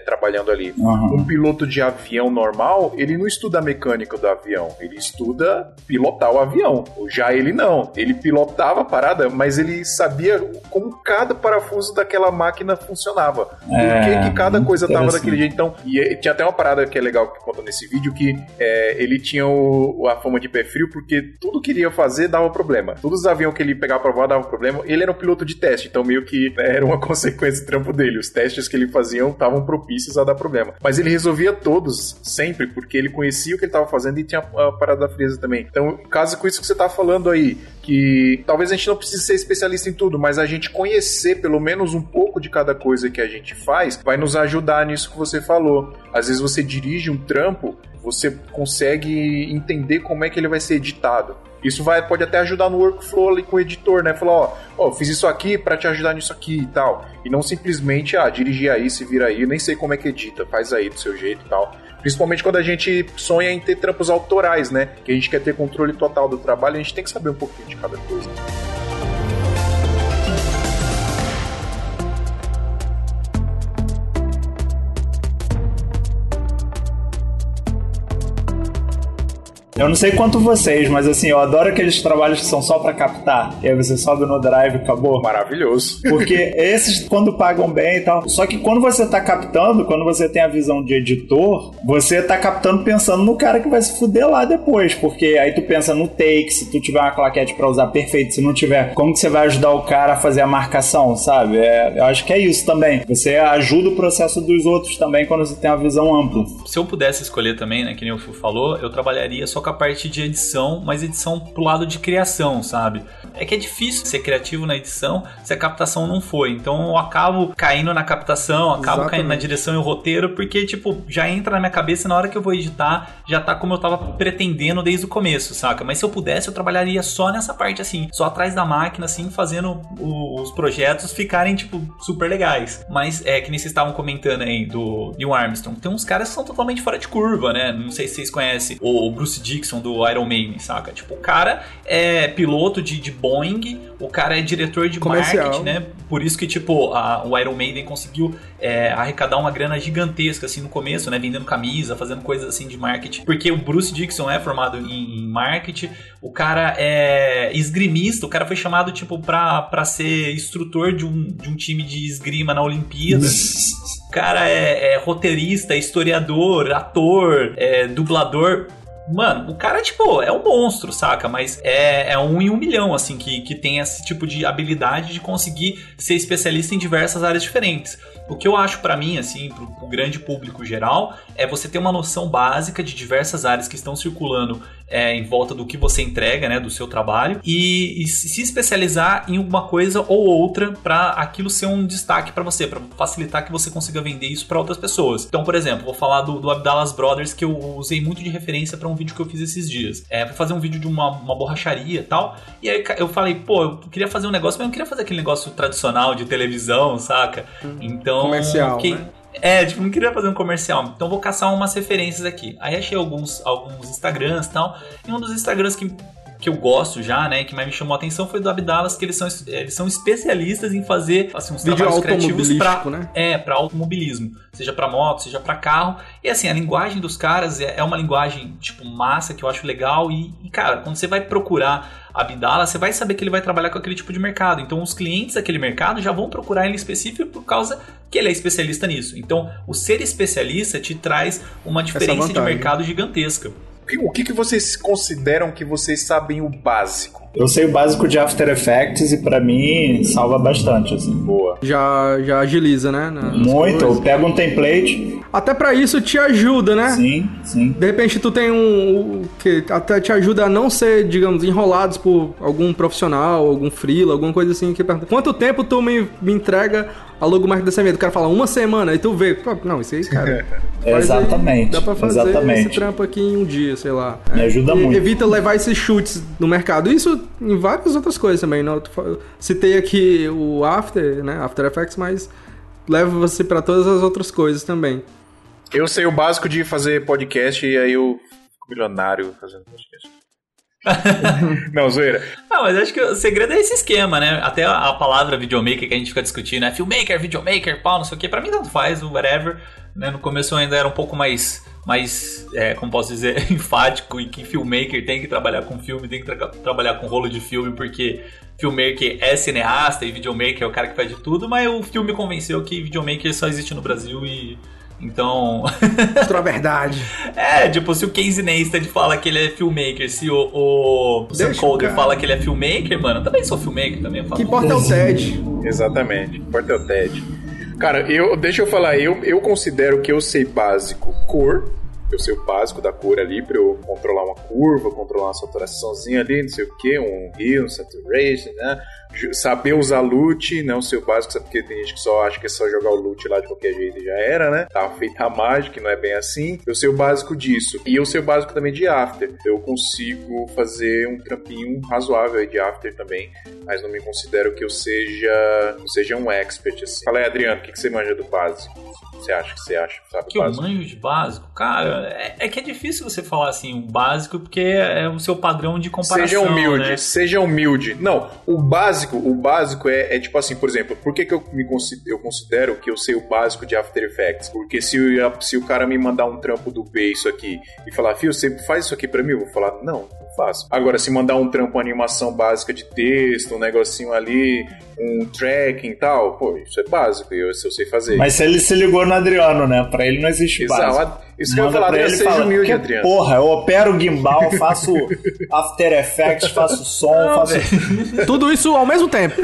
trabalhando ali. Aham. Um piloto de avião normal, ele não estuda a mecânica do avião, ele estuda pilotar o avião. Já ele não, ele pilotava a parada, mas ele sabia como cada parafuso daquela máquina funcionava. Por É, que, que cada coisa tava daquele jeito. Então, e eh, tinha até uma parada que é legal que conta nesse vídeo, que é, ele tinha o- a fama de pé frio, porque tudo que ele ia fazer dava problema. Todos os aviões que ele pegava pra voar dava problema. Ele era um piloto de teste, então meio que né, era uma consequência do trampo dele. Os testes que ele fazia estavam propícios a dar problema. Mas ele resolvia todos, sempre, porque ele conhecia o que ele estava fazendo e tinha a parada da frieza também. Então, caso com isso que você tá falando aí, que talvez a gente não precise ser especialista em tudo, mas a gente conhecer pelo menos um pouco de cada coisa que a gente faz, vai nos ajudar nisso que você falou. Às vezes você dirige um trampo, você consegue entender como é que ele vai ser editado. Isso vai, pode até ajudar no workflow ali com o editor, né? Falar, ó, ó, fiz isso aqui pra te ajudar nisso aqui e tal. E não simplesmente, ah, dirigir aí, se vira aí, nem sei como é que edita, faz aí do seu jeito e tal. Principalmente quando a gente sonha em ter trampos autorais, né? Que a gente quer ter controle total do trabalho, a gente tem que saber um pouquinho de cada coisa. Eu não sei quanto vocês, mas assim, eu adoro aqueles trabalhos que são só pra captar. E aí você sobe no drive e acabou. Maravilhoso. Porque esses, quando pagam bem e tal. Só que quando você tá captando, quando você tem a visão de editor, você tá captando pensando no cara que vai se fuder lá depois. Porque aí tu pensa no take, se tu tiver uma claquete pra usar perfeito, se não tiver, como que você vai ajudar o cara a fazer a marcação, sabe? É, eu acho que é isso também. Você ajuda o processo dos outros também quando você tem uma visão ampla. Se eu pudesse escolher também, né, que nem o Phil falou, eu trabalharia só com a parte de edição, mas edição pro lado de criação, sabe? É que é difícil ser criativo na edição se a captação não foi. Então eu acabo caindo na captação, acabo Exatamente. caindo na direção e o roteiro, porque, tipo, já entra na minha cabeça na hora que eu vou editar, já tá como eu tava pretendendo desde o começo, saca? Mas se eu pudesse, eu trabalharia só nessa parte, assim, só atrás da máquina, assim, fazendo o- os projetos ficarem, tipo, super legais. Mas é que nem vocês estavam comentando aí do Neil Armstrong. Tem uns caras que são totalmente fora de curva, né? Não sei se vocês conhecem o Bruce Dixon do Iron Maiden, saca? Tipo, o cara é piloto de, de Boeing, o cara é diretor de Comercial. marketing, né? Por isso que, tipo, a- o Iron Maiden conseguiu é, arrecadar uma grana gigantesca, assim, no começo, né? Vendendo camisa, fazendo coisas assim de marketing. Porque o Bruce Dixon é formado em, em marketing, o cara é esgrimista, o cara foi chamado, tipo, pra, pra ser instrutor de um, de um time de esgrima na Olimpíada. O cara é, é roteirista, historiador, ator, é, dublador. Mano, o cara, tipo, é um monstro, saca? Mas é, é um em um milhão, assim, que, que tem esse tipo de habilidade de conseguir ser especialista em diversas áreas diferentes. O que eu acho pra mim, assim, pro, pro grande público geral, é você ter uma noção básica de diversas áreas que estão circulando é, em volta do que você entrega, né, do seu trabalho, e, e se especializar em alguma coisa ou outra pra aquilo ser um destaque pra você, pra facilitar que você consiga vender isso pra outras pessoas. Então, por exemplo, vou falar do, do Abdallas Brothers que eu usei muito de referência pra um vídeo que eu fiz esses dias. É pra fazer um vídeo de uma, uma borracharia e tal. E aí eu falei, pô, eu queria fazer um negócio, mas eu não queria fazer aquele negócio tradicional de televisão, saca? Então, Comercial, que- né? É, tipo, não queria fazer um comercial. Então vou caçar umas referências aqui. Aí achei alguns, alguns Instagrams e tal. E um dos Instagrams que, que eu gosto já, né? Que mais me chamou a atenção foi do Abdalas, que eles são, eles são especialistas em fazer assim, uns Vídeo trabalhos criativos pra, né? é, para automobilismo, seja para moto, seja para carro. E assim, a linguagem dos caras é, é uma linguagem tipo massa que eu acho legal e, e, cara, quando você vai procurar Abdala, você vai saber que ele vai trabalhar com aquele tipo de mercado. Então, os clientes daquele mercado já vão procurar ele específico por causa que ele é especialista nisso. Então, o ser especialista te traz uma diferença de mercado gigantesca. O que- O que, que vocês consideram que vocês sabem o básico? Eu sei o básico de After Effects e pra mim salva bastante, assim. Boa. Já, já agiliza, né? Muito. Pego um template. Até pra isso te ajuda, né? Sim, sim. De repente tu tem um que até te ajuda a não ser, digamos, enrolados por algum profissional, algum freela, alguma coisa assim que pergunta, quanto tempo tu me, me entrega a logomarca dessa mesa? O cara fala uma semana, aí tu vê, não, isso aí, cara. faz aí, Exatamente, dá pra fazer exatamente. esse trampo aqui em um dia, sei lá. Me ajuda muito. Evita levar esses chutes no mercado. Isso em várias outras coisas também. Não? Citei aqui o After, né? After Effects, mas leva você pra todas as outras coisas também. Eu sei o básico de fazer podcast e aí eu fico milionário fazendo podcast. Não, zoeira. Ah, mas acho que o segredo é esse esquema, né? Até a, palavra videomaker que a gente fica discutindo, é filmmaker, videomaker, pau, não sei o que. Pra mim tanto faz, o whatever. Né? No começo eu ainda era um pouco mais, mais é, como posso dizer, enfático e que filmmaker tem que trabalhar com filme, tem que tra- trabalhar com rolo de filme, porque filmmaker é cineasta e videomaker é o cara que faz de tudo, mas o filme convenceu que videomaker só existe no Brasil e... Então... Mostrar a verdade. É, tipo, se o Casey Neistat fala que ele é filmmaker, se o, o Sam Deixa o Calder cara. fala que ele é filmmaker, mano, eu também sou filmmaker, também que importa é o TED. Exatamente. Importa é o TED. Cara, eu, deixa eu falar, eu, eu considero que eu sei básico cor. Eu sei o básico da cor ali pra eu controlar uma curva, controlar uma saturaçãozinha ali, não sei o que, um hue, um saturation, né? Saber usar loot, não sei o básico, sabe? Porque tem gente que só acha que é só jogar o loot lá de qualquer jeito e já era, né? Tá feita a mágica, não é bem assim. Eu sei o básico disso. E eu sei o básico também de after. Eu consigo fazer um trampinho razoável aí de after também, mas não me considero que eu seja, eu seja um expert assim. Fala aí, Adriano, o que, que você manja do básico? Você acha que você acha, sabe? Que eu básico? manjo de básico? Cara, é, é que é difícil você falar assim, o básico, porque é o seu padrão de comparação, Seja humilde, né? seja humilde. Não, o básico, o básico é, é tipo assim, por exemplo, por que, que eu, me considero, eu considero que eu sei o básico de After Effects? Porque se, o- se o cara me mandar um trampo do B isso aqui e falar, Fio, você faz isso aqui pra mim? Eu vou falar, não, não faço. Agora, se mandar um trampo, uma animação básica de texto, um negocinho ali, um tracking e tal, pô, isso é básico, eu, isso eu sei fazer. Mas se ele se ligou no Adriano, né? Pra ele não existe básico. Exato. Isso que eu Manda falar, Adriano, ele seja fala, humilde, "Que Adriano. Porra, eu opero gimbal, faço After Effects, faço som, faço. Tudo isso ao mesmo tempo.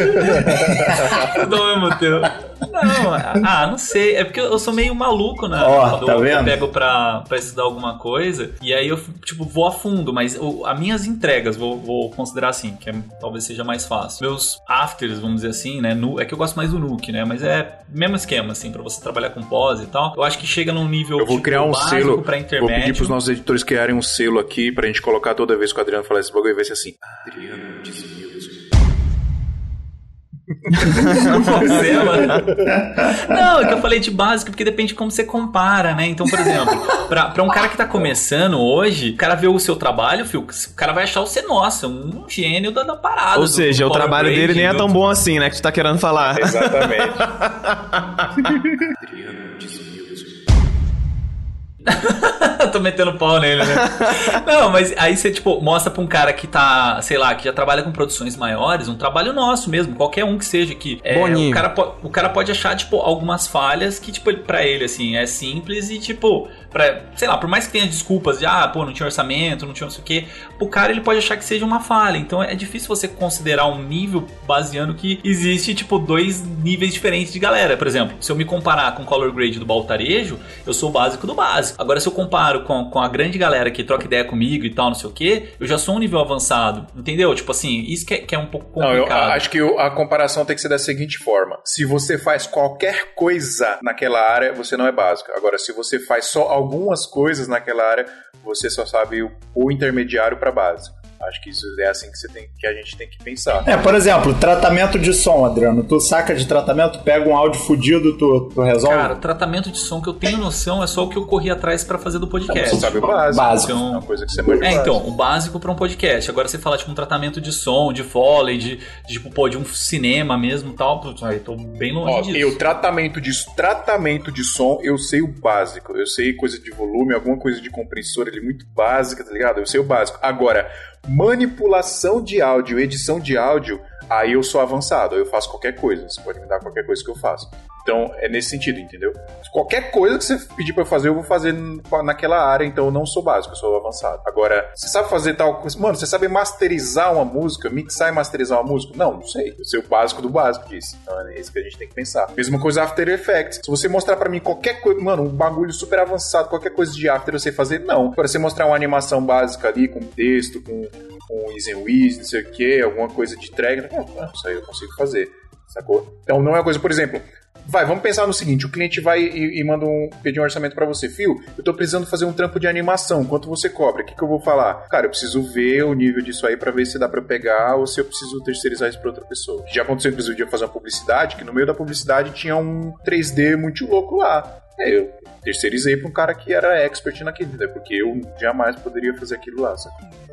Tudo ao mesmo tempo. Não, ah, não sei. É porque eu sou meio maluco, né? Ó, quando tá eu, eu pego pra, pra estudar alguma coisa. E aí eu, tipo, vou a fundo. Mas o, as minhas entregas, vou, vou considerar assim, que é- talvez seja mais fácil. Meus afters, vamos dizer assim, né? nu- é que eu gosto mais do Nuke, né? Mas é mesmo esquema, assim, pra você trabalhar com pose e tal. Eu acho que chega num nível. Eu vou tipo, criar um selo. Pra Vou intermédio. pedir pros nossos editores criarem um selo aqui pra gente colocar toda vez que o Adriano falar esse bagulho e vai ser assim. Adriano Desmilson. Você, mano. Não, é que eu falei de básico porque depende de como você compara, né? Então, por exemplo, pra, pra um cara que tá começando hoje, o cara vê o seu trabalho, filho, o cara vai achar você, nossa, um gênio da, da parada. Ou do- seja, do o trabalho dele nem é tão bom assim, né? Que tu tá querendo falar. Exatamente. Tô metendo pau nele, né? Não, mas aí você, tipo, mostra pra um cara que tá, sei lá, que já trabalha com produções maiores, um trabalho nosso mesmo, qualquer um que seja que. é, o, cara o cara pode achar, tipo, algumas falhas que, tipo, pra ele, assim, é simples e, tipo, pra, sei lá, por mais que tenha desculpas de, ah, pô, não tinha orçamento, não tinha não sei o quê, o cara ele pode achar que seja uma falha. Então é difícil você considerar um nível baseando que existe, tipo, dois níveis diferentes de galera. Por exemplo, se eu me comparar com o color grade do Baltarejo, eu sou o básico do básico. Agora, se eu comparo com, com a grande galera que troca ideia comigo e tal, não sei o quê, eu já sou um nível avançado. Entendeu? Tipo assim, isso que é, que é um pouco Não, eu complicado. acho que a comparação tem que ser da seguinte forma: se você faz qualquer coisa naquela área, você não é básico. Agora, se você faz só algumas coisas naquela área, você só sabe o, o intermediário para básico. Acho que isso é assim que, você tem, que a gente tem que pensar. É, por exemplo, tratamento de som, Adriano. Tu saca de tratamento, pega um áudio fudido, tu, tu resolve? Cara, tratamento de som que eu tenho noção é só o que eu corri atrás pra fazer do podcast. Você sabe o básico. Básico. É uma coisa que você manja É, então, o básico pra um podcast. Agora você fala, tipo, um tratamento de som, de foley, de, de, tipo, pô, de um cinema mesmo e tal. Aí tô bem longe Ó, disso. eu, tratamento de, tratamento de som, eu sei o básico. Eu sei coisa de volume, alguma coisa de compressor ali muito básica, tá ligado? Eu sei o básico. Agora, manipulação de áudio, edição de áudio, aí eu sou avançado. Eu faço qualquer coisa. Você pode me dar qualquer coisa que eu faço. Então, é nesse sentido, entendeu? Qualquer coisa que você pedir eu fazer, eu vou fazer naquela área, então eu não sou básico, eu sou avançado. Agora, você sabe fazer tal coisa? Mano, você sabe masterizar uma música, mixar e masterizar uma música? Não, não sei. Eu sei o básico do básico disso. Então é isso que a gente tem que pensar. Mesma coisa After Effects. Se você mostrar pra mim qualquer coisa, mano, um bagulho super avançado, qualquer coisa de After eu sei fazer, não. Agora, você mostrar uma animação básica ali, com texto, com, com Easy não sei o que, alguma coisa de drag, não, não, isso aí eu consigo fazer. Sacou? Então não é uma coisa, por exemplo, vai, vamos pensar no seguinte: o cliente vai e, e manda um pedir um orçamento pra você, Fio, eu tô precisando fazer um trampo de animação, quanto você cobra? O que, que eu vou falar? Cara, eu preciso ver o nível disso aí pra ver se dá eu pegar ou se eu preciso terceirizar isso pra outra pessoa. Já aconteceu, inclusive, de eu fazer uma publicidade, que no meio da publicidade tinha um 3D muito louco lá. É, eu terceirizei pra um cara que era expert naquilo, né? Porque eu jamais poderia fazer aquilo lá, sabe?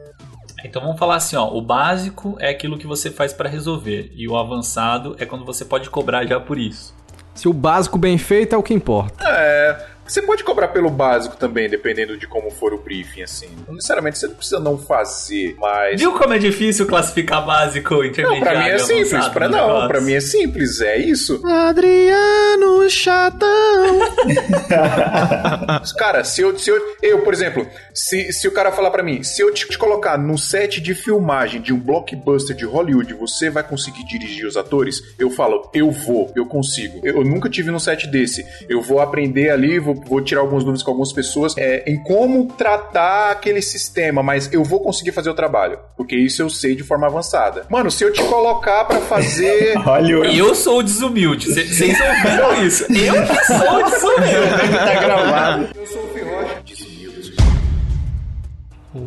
Então vamos falar assim, ó, o básico é aquilo que você faz pra resolver e o avançado é quando você pode cobrar já por isso. Se o básico bem feito é o que importa. É, você pode cobrar pelo básico também, dependendo de como for o briefing, assim. Não necessariamente você não precisa não fazer, mas. Viu como é difícil classificar básico, Não, intermediário pra mim é simples. Pra, não, negócio? pra mim é simples, é isso. Adriano Chatão. Cara, se eu, se eu, eu por exemplo, se, se o cara falar pra mim, se eu te, te colocar no set de filmagem de um blockbuster de Hollywood, você vai conseguir dirigir os atores? Eu falo, eu vou, eu consigo. Eu, eu nunca tive num set desse. Eu vou aprender ali, vou, vou tirar alguns dúvidas com algumas pessoas é, em como tratar aquele sistema, mas eu vou conseguir fazer o trabalho. Porque isso eu sei de forma avançada. Mano, se eu te colocar pra fazer. Hollywood. Eu sou o desumilde, vocês ouviram isso? Eu que sou o desumilde. tá gravado. O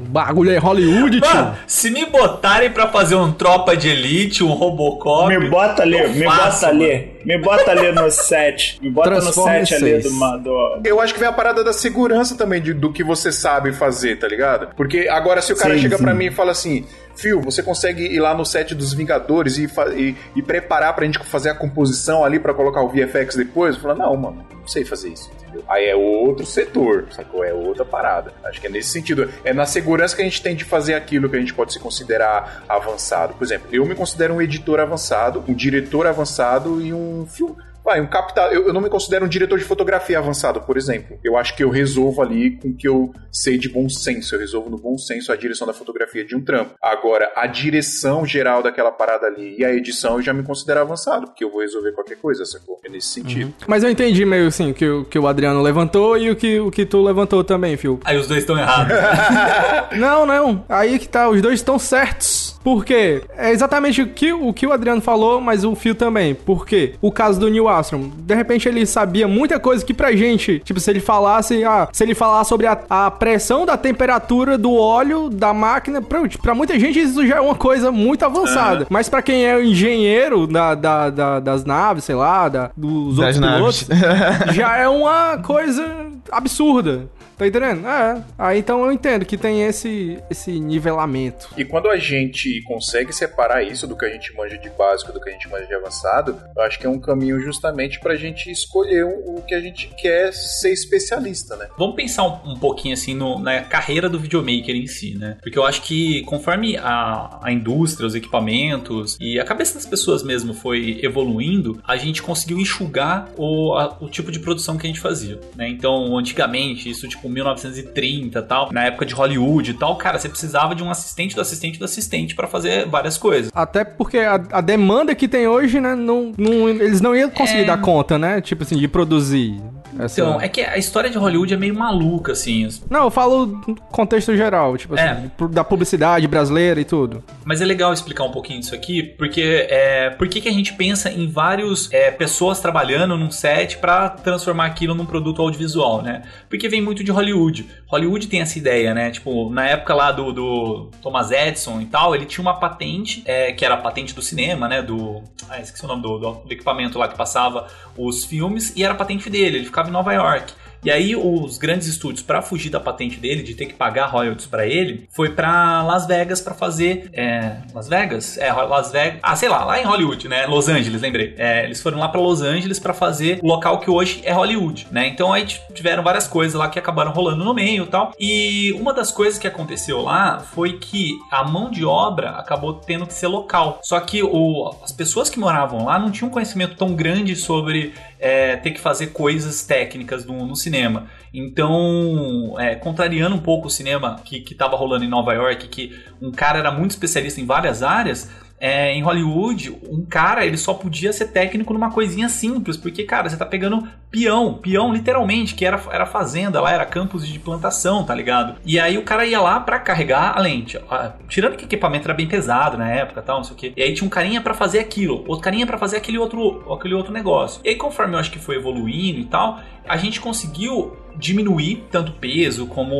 bagulho é Hollywood, tio. Mano, se me botarem pra fazer um tropa de elite, um Robocop. Me bota ali, me faço, bota ali. Me bota ali no set. Me bota no set ali do, do. Eu acho que vem a parada da segurança também, de- do que você sabe fazer, tá ligado? Porque agora, se o cara Sim, chega sim. pra mim e fala assim, Fio, você consegue ir lá no set dos Vingadores e, e, e preparar pra gente fazer a composição ali pra colocar o VFX depois? Eu falo, não, mano, não sei fazer isso, entendeu? Aí é outro setor, sacou? É outra parada. Acho que é nesse sentido. É na segurança que a gente tem de fazer aquilo que a gente pode se considerar avançado. Por exemplo, eu me considero um editor avançado, um diretor avançado e um filme. Vai, um captador. Eu, eu não me considero um diretor de fotografia avançado, por exemplo. Eu acho que eu resolvo ali com o que eu sei de bom senso. Eu resolvo no bom senso a direção da fotografia de um trampo. Agora, a direção geral daquela parada ali e a edição eu já me considero avançado, porque eu vou resolver qualquer coisa, sacou? É nesse sentido. Mas eu entendi meio assim que, o- que o Adriano levantou e o que, o que tu levantou também, Phil. Aí os dois estão errados. Não, não. Aí que tá, os dois estão certos. Por quê? É exatamente o que, o que o Adriano falou, mas o Fio também. Por quê? O caso do Armstrong. De repente ele sabia muita coisa que pra gente, tipo, se ele falasse, ah, se ele falar sobre a, a pressão da temperatura do óleo da máquina, pra, pra muita gente isso já é uma coisa muito avançada. Uhum. Mas pra quem é engenheiro da, da, da, das naves, sei lá, da, dos das outros naves. pilotos, já é uma coisa absurda. Tá entendendo? É. Aí então eu entendo que tem esse, esse nivelamento. E quando a gente consegue separar isso do que a gente manja de básico do que a gente manja de avançado, eu acho que é um caminho justamente pra gente escolher o, o que a gente quer ser especialista, né? Vamos pensar um, um pouquinho assim no, na carreira do videomaker em si, né? Porque eu acho que conforme a, a indústria, os equipamentos e a cabeça das pessoas mesmo foi evoluindo, a gente conseguiu enxugar o, a, o tipo de produção que a gente fazia, né? Então, antigamente, isso tipo 1930 tal, na época de Hollywood e tal, cara, você precisava de um assistente do assistente do assistente para fazer várias coisas. Até porque a, a, demanda que tem hoje, né, não, não, eles não iam conseguir é... dar conta, né? Tipo assim, de produzir. Essa... Então, é que a história de Hollywood é meio maluca, assim. Não, eu falo no contexto geral, tipo assim, é. da publicidade brasileira e tudo. Mas é legal explicar um pouquinho disso aqui, porque é, por que, que a gente pensa em vários é, pessoas trabalhando num set para transformar aquilo num produto audiovisual, né? Porque vem muito de Hollywood. Hollywood tem essa ideia, né? Tipo, na época lá do, do Thomas Edison e tal, ele tinha uma patente, é, que era a patente do cinema, né? Do. Ah, esqueci o nome do, do, do equipamento lá que passava os filmes, e era a patente dele. Ele ficava em Nova York. E aí os grandes estúdios, para fugir da patente dele, de ter que pagar royalties para ele, foi para Las Vegas para fazer é, Las Vegas, é Las Vegas, ah sei lá, lá em Hollywood, né? Los Angeles, lembrei. É, eles foram lá para Los Angeles para fazer o local que hoje é Hollywood, né? Então aí tiveram várias coisas lá que acabaram rolando no meio e tal. E uma das coisas que aconteceu lá foi que a mão de obra acabou tendo que ser local. Só que o, as pessoas que moravam lá não tinham conhecimento tão grande sobre é, ter que fazer coisas técnicas no, no cinema. Então, é, contrariando um pouco o cinema que estava rolando em Nova York, que um cara era muito especialista em várias áreas, é, em Hollywood, um cara ele só podia ser técnico numa coisinha simples, porque, cara, você tá pegando peão, peão literalmente, que era, era fazenda lá, era campos de plantação, tá ligado? E aí o cara ia lá para carregar a lente. Tirando que o equipamento era bem pesado na época tal, não sei o quê. E aí tinha um carinha para fazer aquilo, outro carinha para fazer aquele outro, aquele outro negócio. E aí, conforme eu acho que foi evoluindo e tal, a gente conseguiu diminuir tanto peso como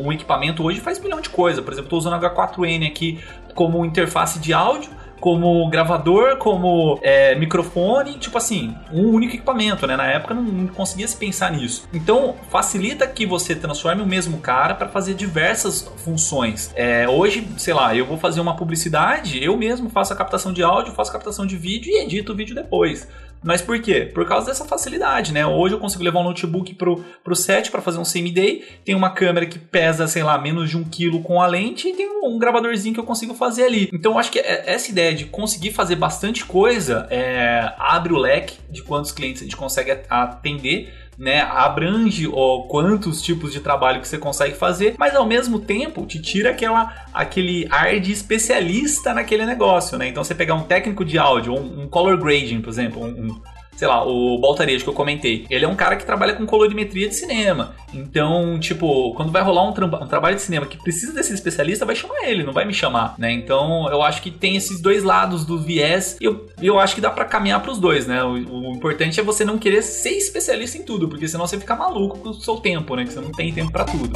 um equipamento hoje faz um milhão de coisa. Por exemplo, estou usando H4N aqui como interface de áudio como gravador, como é, microfone, tipo assim, um único equipamento, né? Na época não, não, conseguia se pensar nisso. Então facilita que você transforme o mesmo cara para fazer diversas funções. É, hoje, sei lá, eu vou fazer uma publicidade, eu mesmo faço a captação de áudio, faço a captação de vídeo e edito o vídeo depois. Mas por quê? Por causa dessa facilidade, né? Hoje eu consigo levar um notebook pro, pro set para fazer um semi-day, tem uma câmera que pesa, sei lá, menos de um quilo com a lente e tem um, um gravadorzinho que eu consigo fazer ali. Então eu acho que é, essa ideia de conseguir fazer bastante coisa é, abre o leque de quantos clientes a gente consegue atender né, abrange ó, quantos tipos de trabalho que você consegue fazer, mas ao mesmo tempo te tira aquela, aquele ar de especialista naquele negócio, né? Então você pegar um técnico de áudio, um, um color grading, por exemplo, um, um sei lá, o Baltarejo que eu comentei, ele é um cara que trabalha com colorimetria de cinema. Então, tipo, quando vai rolar um, tra um, trabalho de cinema que precisa desse especialista, vai chamar ele, não vai me chamar, né? Então, eu acho que tem esses dois lados do viés eu, eu acho que dá para caminhar pros dois, né? O, o, importante é você não querer ser especialista em tudo, porque senão você fica maluco com o seu tempo, né? Que você não tem tempo para tudo.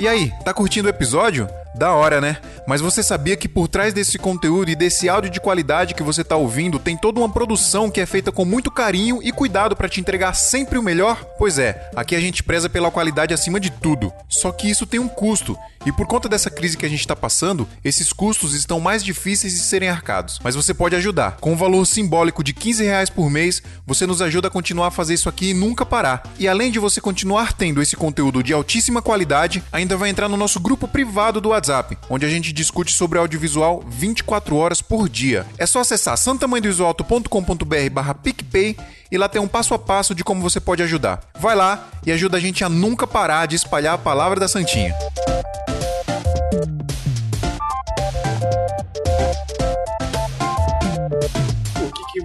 E aí, tá curtindo o episódio? Da hora, né? Mas você sabia que por trás desse conteúdo e desse áudio de qualidade que você está ouvindo tem toda uma produção que é feita com muito carinho e cuidado para te entregar sempre o melhor? Pois é, aqui a gente preza pela qualidade acima de tudo. Só que isso tem um custo, e por conta dessa crise que a gente está passando, esses custos estão mais difíceis de serem arcados. Mas você pode ajudar. Com um valor simbólico de 15 reais por mês, você nos ajuda a continuar a fazer isso aqui e nunca parar. E além de você continuar tendo esse conteúdo de altíssima qualidade, ainda vai entrar no nosso grupo privado do WhatsApp, onde a gente discute sobre audiovisual 24 horas por dia. É só acessar santamanhodoisoalto.com.br barra PicPay e lá tem um passo a passo de como você pode ajudar. Vai lá e ajuda a gente a nunca parar de espalhar a palavra da Santinha.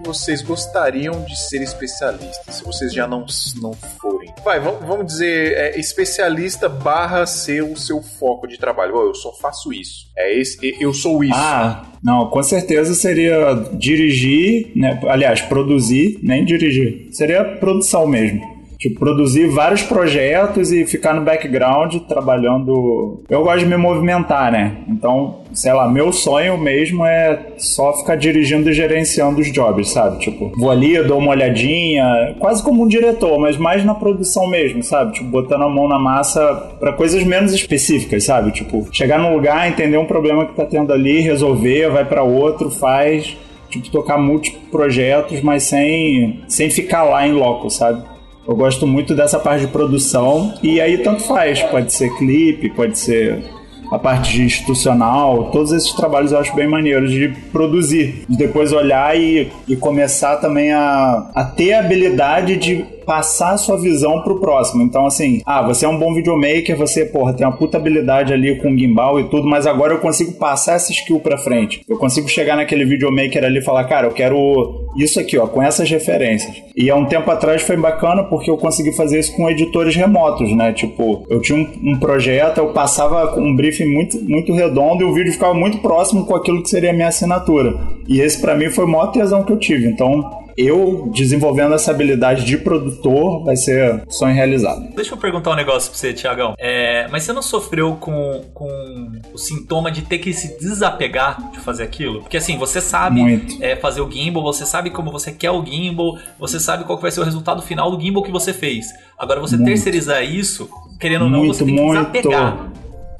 Vocês gostariam de ser especialistas, se vocês já não, não forem. Vai, vamos, dizer, é, especialista barra ser o seu foco de trabalho. Eu só faço isso. É esse, eu sou isso. Ah, não, com certeza seria dirigir, né? Aliás, produzir, nem dirigir. Seria produção mesmo. Tipo, produzir vários projetos e ficar no background trabalhando. Eu gosto de me movimentar, né? Então, sei lá, meu sonho mesmo é só ficar dirigindo e gerenciando os jobs, sabe? Tipo, vou ali, dou uma olhadinha, quase como um diretor, mas mais na produção mesmo, sabe? Tipo, botando a mão na massa para coisas menos específicas, sabe? Tipo, chegar num lugar, entender um problema que tá tendo ali, resolver, vai para outro, faz. Tipo, tocar múltiplos projetos, mas sem, sem ficar lá em loco, sabe? Eu gosto muito dessa parte de produção. E aí tanto faz, pode ser clipe, pode ser a parte de institucional, todos esses trabalhos eu acho bem maneiros de produzir, de depois olhar e, e começar também a, a ter a habilidade de passar a sua visão pro próximo. Então, assim, ah, você é um bom videomaker, você, porra, tem uma puta habilidade ali com gimbal e tudo, mas agora eu consigo passar essa skill pra frente. Eu consigo chegar naquele videomaker ali e falar, cara, eu quero isso aqui, ó, com essas referências. E há um tempo atrás foi bacana porque eu consegui fazer isso com editores remotos, né? Tipo, eu tinha um, um projeto, eu passava um briefing muito, muito redondo e o vídeo ficava muito próximo com aquilo que seria a minha assinatura. E esse para mim foi o maior tesão que eu tive. Então, eu desenvolvendo essa habilidade de produtor vai ser sonho realizado. Deixa eu perguntar um negócio pra você, Tiagão. É, mas você não sofreu com, com o sintoma de ter que se desapegar de fazer aquilo? Porque assim, você sabe é, fazer o gimbal, você sabe como você quer o gimbal, você sabe qual vai ser o resultado final do gimbal que você fez. Agora, você muito. terceirizar isso, querendo ou não, muito, você tem que desapegar.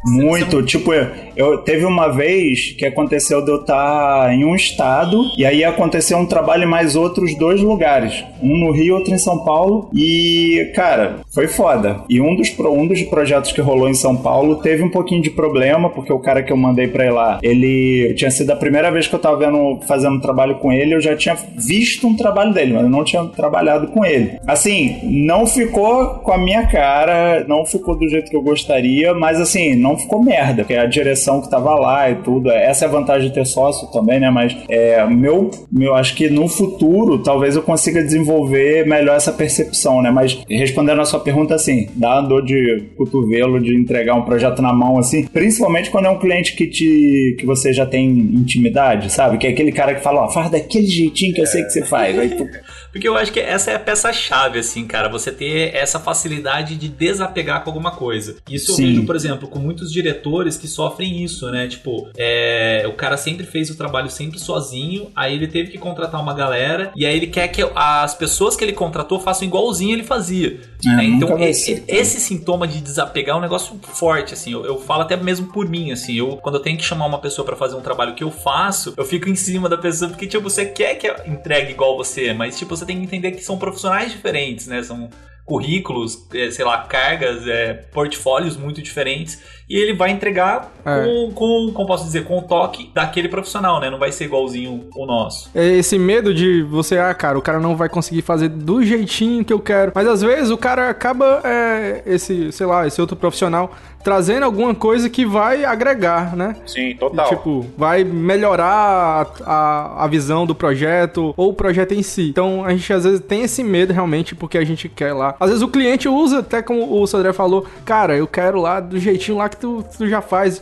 Muito, tipo, eu teve uma vez que aconteceu de eu estar em um estado e aí aconteceu um trabalho em mais outros dois lugares, um no Rio, outro em São Paulo e, cara, foi foda. E um dos um dos projetos que rolou em São Paulo teve um pouquinho de problema porque o cara que eu mandei para ir lá, ele tinha sido a primeira vez que eu tava vendo fazendo um trabalho com ele, eu já tinha visto um trabalho dele, mas eu não tinha trabalhado com ele. Assim, não ficou com a minha cara, não ficou do jeito que eu gostaria, mas assim, não não ficou merda, porque é a direção que tava lá e tudo. Essa é a vantagem de ter sócio também, né? Mas é, meu, meu, acho que no futuro talvez eu consiga desenvolver melhor essa percepção, né? Mas respondendo a sua pergunta assim, dá dor de cotovelo de entregar um projeto na mão assim, principalmente quando é um cliente que te que você já tem intimidade, sabe? Que é aquele cara que fala, ó, faz daquele jeitinho que eu sei que você faz. Aí tu porque eu acho que essa é a peça-chave, assim, cara. Você ter essa facilidade de desapegar com alguma coisa. Isso Sim. eu vejo, por exemplo, com muitos diretores que sofrem isso, né? Tipo, é, o cara sempre fez o trabalho sempre sozinho, aí ele teve que contratar uma galera, e aí ele quer que as pessoas que ele contratou façam igualzinho ele fazia. É, né? Então, esse, esse, sintoma de desapegar é um negócio forte, assim. Eu, eu, falo até mesmo por mim, assim. Eu, quando eu tenho que chamar uma pessoa para fazer um trabalho que eu faço, eu fico em cima da pessoa, porque, tipo, você quer que entregue igual você, mas, tipo, você você tem que entender que são profissionais diferentes, né? São currículos, é, sei lá, cargas, é, portfólios muito diferentes e ele vai entregar é. com, com, como posso dizer, com o toque daquele profissional, né? Não vai ser igualzinho o nosso. É esse medo de você, ah, cara, o cara não vai conseguir fazer do jeitinho que eu quero. Mas às vezes o cara acaba, é, esse, sei lá, esse outro profissional trazendo alguma coisa que vai agregar, né? Sim, total. Tipo, vai melhorar a, a, a, visão do projeto ou o projeto em si. Então a gente às vezes tem esse medo realmente porque a gente quer lá. Às vezes o cliente usa, até como o Sandré falou, cara, eu quero lá do jeitinho lá que tu, tu já faz.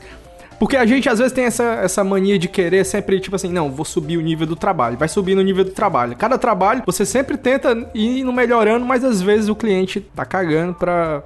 Porque a gente às vezes tem essa, essa mania de querer sempre, tipo assim, não, vou subir o nível do trabalho. Vai subir no nível do trabalho. Cada trabalho você sempre tenta ir no melhorando, mas às vezes o cliente tá cagando pra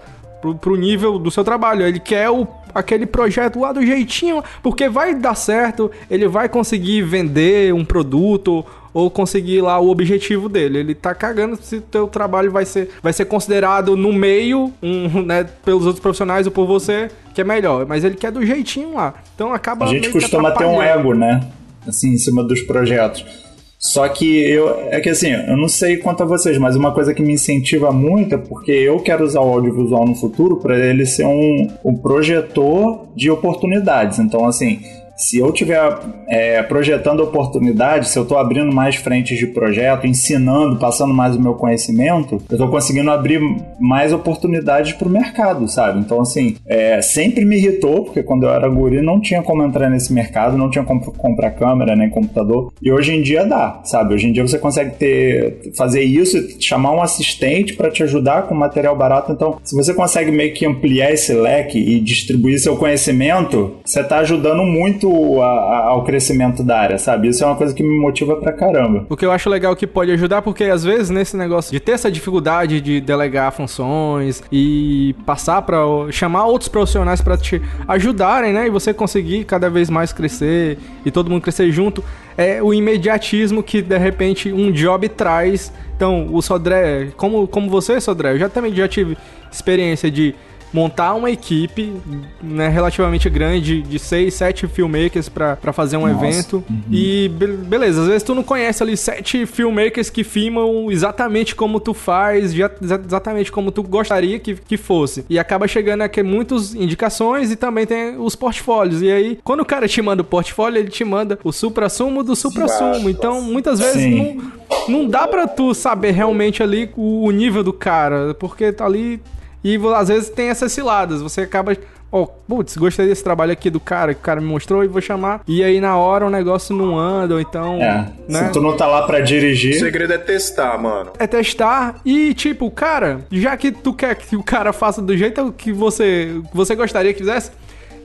pro, pro nível do seu trabalho. Ele quer o, aquele projeto lá do jeitinho, porque vai dar certo, ele vai conseguir vender um produto ou conseguir lá o objetivo dele. Ele tá cagando se o teu trabalho vai ser, vai ser considerado no meio, um, né, pelos outros profissionais ou por você, que é melhor. Mas ele quer do jeitinho lá. Então acaba. A gente costuma ter um ego, né? Assim, em cima dos projetos. Só que eu. É que assim, eu não sei quanto a vocês, mas uma coisa que me incentiva muito é porque eu quero usar o audiovisual no futuro para ele ser um, um projetor de oportunidades. Então, assim, se eu tiver é, projetando oportunidades, se eu estou abrindo mais frentes de projeto, ensinando, passando mais o meu conhecimento, eu estou conseguindo abrir mais oportunidades para o mercado, sabe? Então, assim, é, sempre me irritou, porque quando eu era guri não tinha como entrar nesse mercado, não tinha como comprar câmera nem computador, e hoje em dia dá, sabe? Hoje em dia você consegue ter, fazer isso, chamar um assistente para te ajudar com material barato. Então, se você consegue meio que ampliar esse leque e distribuir seu conhecimento, você está ajudando muito a, a, ao crescimento da área, sabe? Isso é uma coisa que me motiva pra caramba. O que eu acho legal que pode ajudar, porque às vezes nesse negócio de ter essa dificuldade de delegar funções e passar para chamar outros profissionais para te ajudarem, né? E você conseguir cada vez mais crescer e todo mundo crescer junto, é o imediatismo que de repente um job traz. Então, o Sodré, como, como você, Sodré, eu já também já tive experiência de montar uma equipe né, relativamente grande de seis, sete filmmakers para fazer um Nossa. evento. Uhum. E be beleza, às vezes tu não conhece ali sete filmmakers que filmam exatamente como tu faz, exatamente como tu gostaria que, que fosse. E acaba chegando aqui muitas indicações e também tem os portfólios. E aí, quando o cara te manda o portfólio, ele te manda o supra-sumo do supra-sumo. Então, muitas vezes não, não dá para tu saber realmente ali o nível do cara, porque tá ali e às vezes tem essas ciladas. Você acaba. Ó, oh, putz, gostei desse trabalho aqui do cara, que o cara me mostrou e vou chamar. E aí na hora o negócio não anda, ou então. É. Né? Se tu não tá lá pra dirigir. O segredo é testar, mano. É testar e, tipo, cara, já que tu quer que o cara faça do jeito que você, você gostaria que fizesse,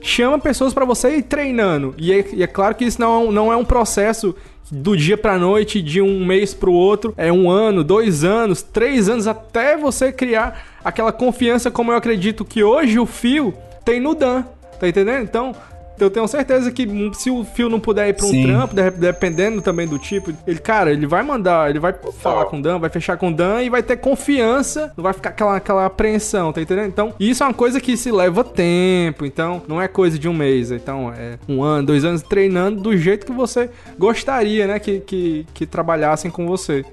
chama pessoas para você ir treinando. E é, e é, claro que isso não, não é um processo do dia pra noite, de um mês pro outro. É um ano, dois anos, três anos, até você criar aquela confiança como eu acredito que hoje o Fio tem no Dan. Tá entendendo? Então, eu tenho certeza que se o Fio não puder ir pra um Sim. trampo, dependendo também do tipo, ele, cara, ele vai mandar, ele vai falar com o Dan, vai fechar com o Dan e vai ter confiança, não vai ficar aquela, aquela apreensão, tá entendendo? Então, isso é uma coisa que se leva tempo, então, não é coisa de um mês, então, é um ano, dois anos treinando do jeito que você gostaria, né, que, que, que trabalhassem com você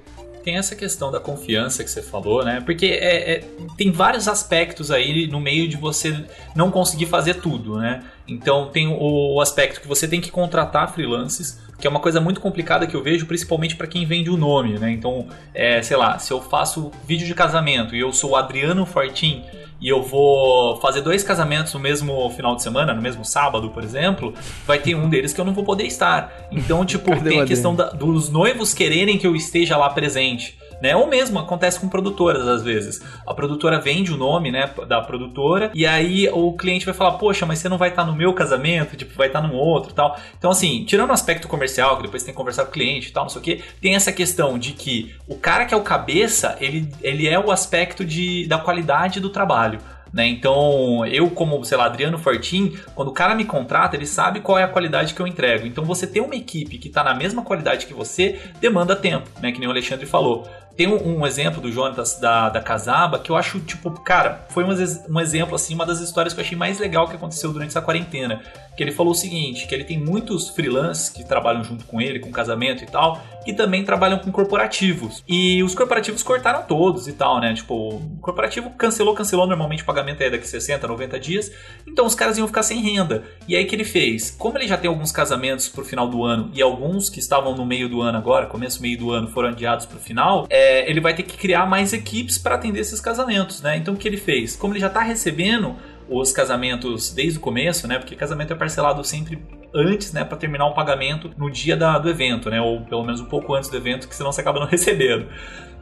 tem essa questão da confiança que você falou, né? Porque é, é, tem vários aspectos aí no meio de você não conseguir fazer tudo, né? Então tem o, o aspecto que você tem que contratar freelances, que é uma coisa muito complicada que eu vejo, principalmente para quem vende o nome, né? Então, é, sei lá, se eu faço vídeo de casamento e eu sou Adriano Fortin e eu vou fazer dois casamentos no mesmo final de semana, no mesmo sábado, por exemplo, vai ter um deles que eu não vou poder estar. Então, tipo, tem a questão da, dos noivos quererem que eu esteja lá presente né? Ou mesmo acontece com produtoras às vezes. A produtora vende o nome, né, da produtora e aí o cliente vai falar: "Poxa, mas você não vai estar no meu casamento, tipo, vai estar no outro", tal. Então assim, tirando o aspecto comercial, que depois tem que conversar com o cliente e tal, não sei o quê, tem essa questão de que o cara que é o cabeça, ele, ele é o aspecto de, da qualidade do trabalho. Né? Então, eu, como, sei lá, Adriano Fortin, quando o cara me contrata, ele sabe qual é a qualidade que eu entrego. Então, você ter uma equipe que está na mesma qualidade que você demanda tempo, né? Que nem o Alexandre falou. Tem um, um, exemplo do Jonatas da, da Casaba que eu acho, tipo, cara, foi um, um exemplo, assim, uma das histórias que eu achei mais legal que aconteceu durante essa quarentena. Que ele falou o seguinte: que ele tem muitos freelancers que trabalham junto com ele, com casamento e tal, e também trabalham com corporativos. E os corporativos cortaram todos e tal, né? Tipo, o corporativo cancelou, cancelou. Normalmente o pagamento é daqui 60, 90 dias. Então os caras iam ficar sem renda. E aí que ele fez? Como ele já tem alguns casamentos pro final do ano e alguns que estavam no meio do ano agora, começo meio do ano, foram adiados pro final, é, ele vai ter que criar mais equipes para atender esses casamentos, né? Então o que ele fez? Como ele já tá recebendo os casamentos desde o começo, né? Porque casamento é parcelado sempre antes, né, para terminar o pagamento no dia da, do evento, né, ou pelo menos um pouco antes do evento, que senão você acaba não recebendo.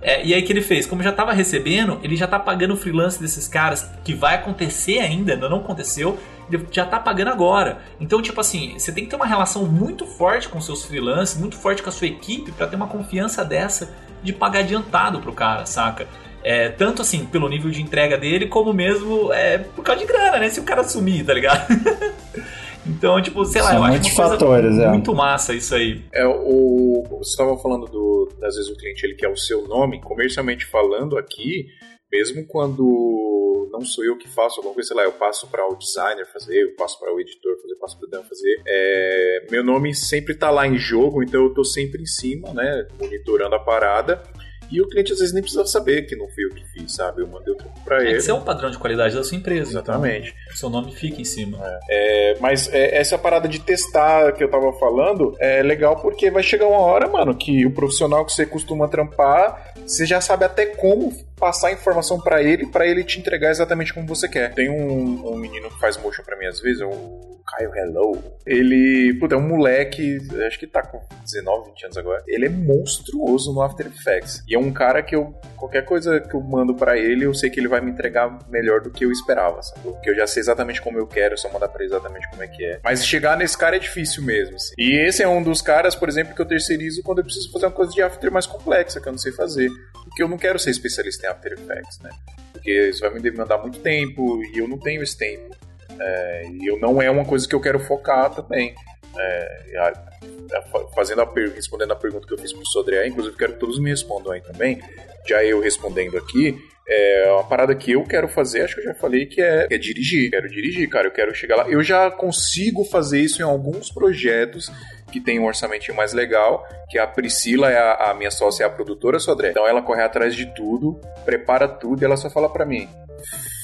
É, e aí que ele fez? Como já estava recebendo, ele já está pagando o freelance desses caras, que vai acontecer ainda, ainda não aconteceu, ele já está pagando agora. Então, tipo assim, você tem que ter uma relação muito forte com seus freelancers, muito forte com a sua equipe, para ter uma confiança dessa de pagar adiantado pro cara, saca? É, tanto assim, pelo nível de entrega dele, como mesmo é, por causa de grana, né? Se o cara sumir, tá ligado? então, tipo, sei lá, São eu acho uma fatores, coisa é. muito massa isso aí. É, o, você estava falando do, às vezes o cliente ele quer o seu nome, comercialmente falando aqui, mesmo quando não sou eu que faço alguma coisa, sei lá, eu passo para o designer fazer, eu passo para o editor fazer, eu passo para o Dan fazer. É, meu nome sempre tá lá em jogo, então eu tô sempre em cima, né, monitorando a parada. E o cliente às vezes nem precisa saber que não fui eu que fiz, sabe? Eu mandei o trampo pra É ele. que ser um padrão de qualidade da sua empresa. Exatamente. Então, seu nome fica em cima. É, mas é, essa parada de testar que eu tava falando é legal porque vai chegar uma hora, mano, que o profissional que você costuma trampar, você já sabe até como passar a informação pra ele, pra ele te entregar exatamente como você quer. Tem um, um menino que faz motion pra mim às vezes, é o Caio Hello. Ele, puta, é um moleque, acho que tá com 19, 20 anos agora. Ele é monstruoso no After Effects. E é um cara que eu, qualquer coisa que eu mando pra ele, eu sei que ele vai me entregar melhor do que eu esperava, sabe? Porque eu já sei exatamente como eu quero, só mandar pra ele exatamente como é que é. Mas chegar nesse cara é difícil mesmo, assim. E esse é um dos caras, por exemplo, que eu terceirizo quando eu preciso fazer uma coisa de After mais complexa, que eu não sei fazer. Porque eu não quero ser especialista em After Effects, né? Porque isso vai me demandar muito tempo e eu não tenho esse tempo. É, e eu não é uma coisa que eu quero focar também. É, a- a- fazendo a per- respondendo a pergunta que eu fiz pro Sodré, inclusive quero que todos me respondam aí também. Já eu respondendo aqui, é uma parada que eu quero fazer, acho que eu já falei, que é, é dirigir. Quero dirigir, cara, eu quero chegar lá. Eu já consigo fazer isso em alguns projetos que tem um orçamentinho mais legal, que a Priscila, é a, a minha sócia, é a produtora Sodré. Então ela corre atrás de tudo, prepara tudo e ela só fala pra mim.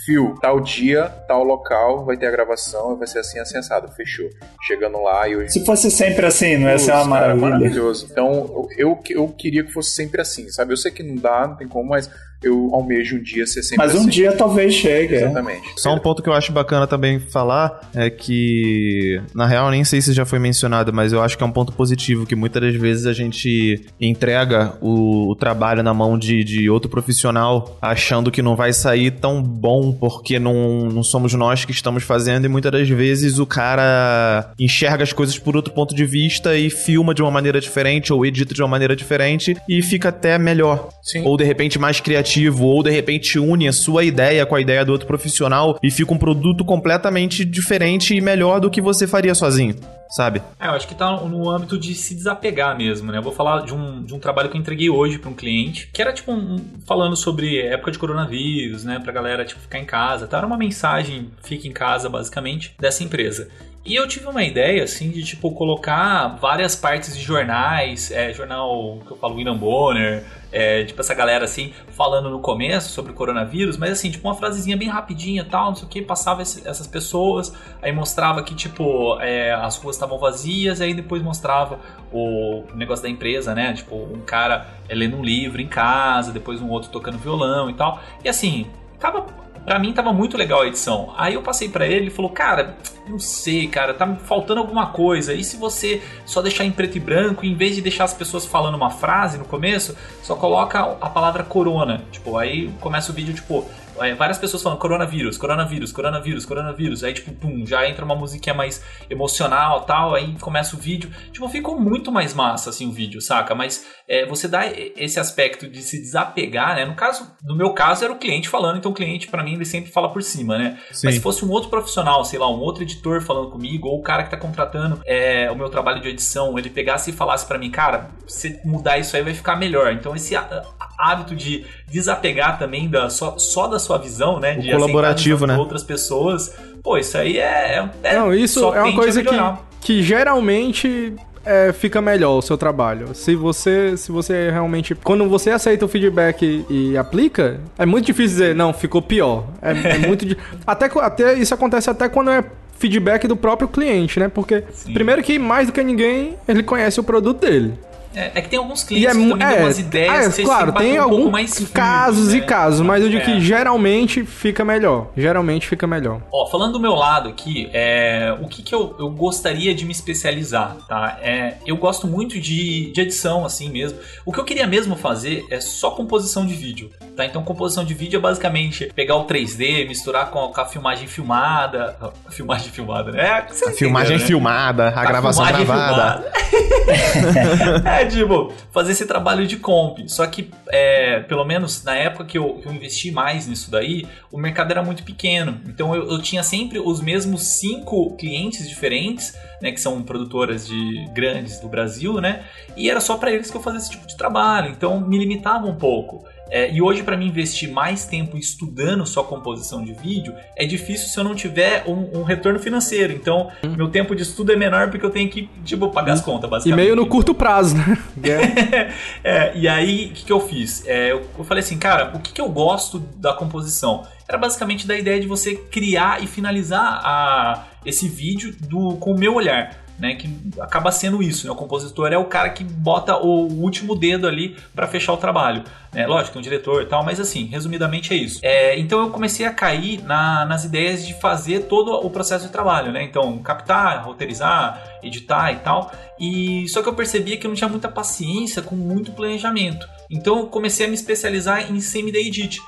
Fio, tal dia, tal local, vai ter a gravação, vai ser assim, assim, assado. Fechou. Chegando lá e eu. Se fosse sempre assim, não ia ser uma Putz, cara, maravilha. maravilhoso. Então, eu, eu queria que fosse sempre assim, sabe? Eu sei que não dá, não tem como, mas eu almejo um dia ser sempre Mas um assim. dia talvez chegue. é. Exatamente. Só um ponto que eu acho bacana também falar é que, na real, nem sei se já foi mencionado, mas eu acho que é um ponto positivo que muitas das vezes a gente entrega o, o trabalho na mão de, de outro profissional achando que não vai sair tão bom porque não, não somos nós que estamos fazendo e muitas das vezes o cara enxerga as coisas por outro ponto de vista e filma de uma maneira diferente ou edita de uma maneira diferente e fica até melhor. Sim. Ou de repente mais criativo, ou de repente une a sua ideia com a ideia do outro profissional e fica um produto completamente diferente e melhor do que você faria sozinho, sabe? É, eu acho que tá no âmbito de se desapegar mesmo, né? Eu vou falar de um, de um trabalho que eu entreguei hoje para um cliente, que era tipo um, falando sobre época de coronavírus, né? Pra galera tipo ficar em casa. Tá? Era uma mensagem, fica em casa, basicamente, dessa empresa. E eu tive uma ideia, assim, de tipo colocar várias partes de jornais, é, jornal que eu falo William Bonner, é, tipo essa galera assim, falando no começo sobre o coronavírus, mas assim, tipo uma frasezinha bem rapidinha e tal, não sei o que, passava esse- essas pessoas, aí mostrava que, tipo, é, as ruas estavam vazias, aí depois mostrava o negócio da empresa, né? Tipo, um cara é, lendo um livro em casa, depois um outro tocando violão e tal. E assim, tava. Pra mim tava muito legal a edição. Aí eu passei pra ele e falou: Cara, não sei, cara, tá faltando alguma coisa. E se você só deixar em preto e branco, em vez de deixar as pessoas falando uma frase no começo, só coloca a palavra corona. Tipo, aí começa o vídeo, tipo, é, várias pessoas falando coronavírus, coronavírus, coronavírus, coronavírus. Aí, tipo, pum, já entra uma musiquinha mais emocional tal. Aí começa o vídeo. Tipo, ficou muito mais massa, assim, o vídeo, saca? Mas é, você dá esse aspecto de se desapegar, né? No caso, no meu caso, era o cliente falando, então o cliente, pra mim, ele sempre fala por cima, né? Sim. Mas se fosse um outro profissional, sei lá, um outro editor falando comigo, ou o cara que tá contratando é, o meu trabalho de edição, ele pegasse e falasse pra mim, cara, se mudar isso aí vai ficar melhor. Então esse há- hábito de desapegar também da, só, só da sua visão, né? O De colaborativo, né? outras pessoas, pô, isso aí é. é Não, isso só é uma coisa que, que geralmente é, fica melhor o seu trabalho. Se você, se você realmente. Quando você aceita o feedback e, e aplica, é muito difícil dizer, não, ficou pior. É, é muito. até, até Isso acontece até quando é feedback do próprio cliente, né? Porque, Sim. primeiro que mais do que ninguém, ele conhece o produto dele. É, é que tem alguns E clientes é, que também dão é, umas ideias é, que vocês claro, tem um pouco alguns mais firme, casos e né? casos, mas eu digo É. que geralmente fica melhor. Geralmente fica melhor. Ó, falando do meu lado aqui, é, o que, que eu, eu gostaria de me especializar, tá? É, eu gosto muito de, de edição, assim mesmo. O que eu queria mesmo fazer é só composição de vídeo, tá? Então, composição de vídeo é basicamente pegar o 3D, misturar com, com a filmagem filmada. A filmagem filmada, né? É, A filmagem né? filmada, a, gravação filmagem gravada. filmada. tipo, fazer esse trabalho de comp. Só que, é, pelo menos na época que eu, que eu investi mais nisso daí, o mercado era muito pequeno. Então eu, eu tinha sempre os mesmos cinco clientes diferentes, né? Que são produtoras de grandes do Brasil, né? E era só pra eles que eu fazia esse tipo de trabalho. Então me limitava um pouco. É, e hoje, para mim investir mais tempo estudando só composição de vídeo, é difícil se eu não tiver um, um retorno financeiro. Então, hum. meu tempo de estudo é menor porque eu tenho que, tipo, pagar as hum. contas, basicamente. E meio no curto prazo, né? é, e aí, o que, que eu fiz? É, eu, eu, falei assim, cara, o que, que eu gosto da composição? Era basicamente da ideia de você criar e finalizar a, esse vídeo do, com o meu olhar né? Que acaba sendo isso, né? O compositor é o cara que bota o último dedo ali para fechar o trabalho. Né? Lógico, tem um diretor e tal, mas assim, resumidamente é isso. É, então eu comecei a cair na, nas ideias de fazer todo o processo de trabalho, né? Então, captar, roteirizar, editar e tal. E só que eu percebia que eu não tinha muita paciência com muito planejamento. Então eu comecei a me especializar em semi-day edit.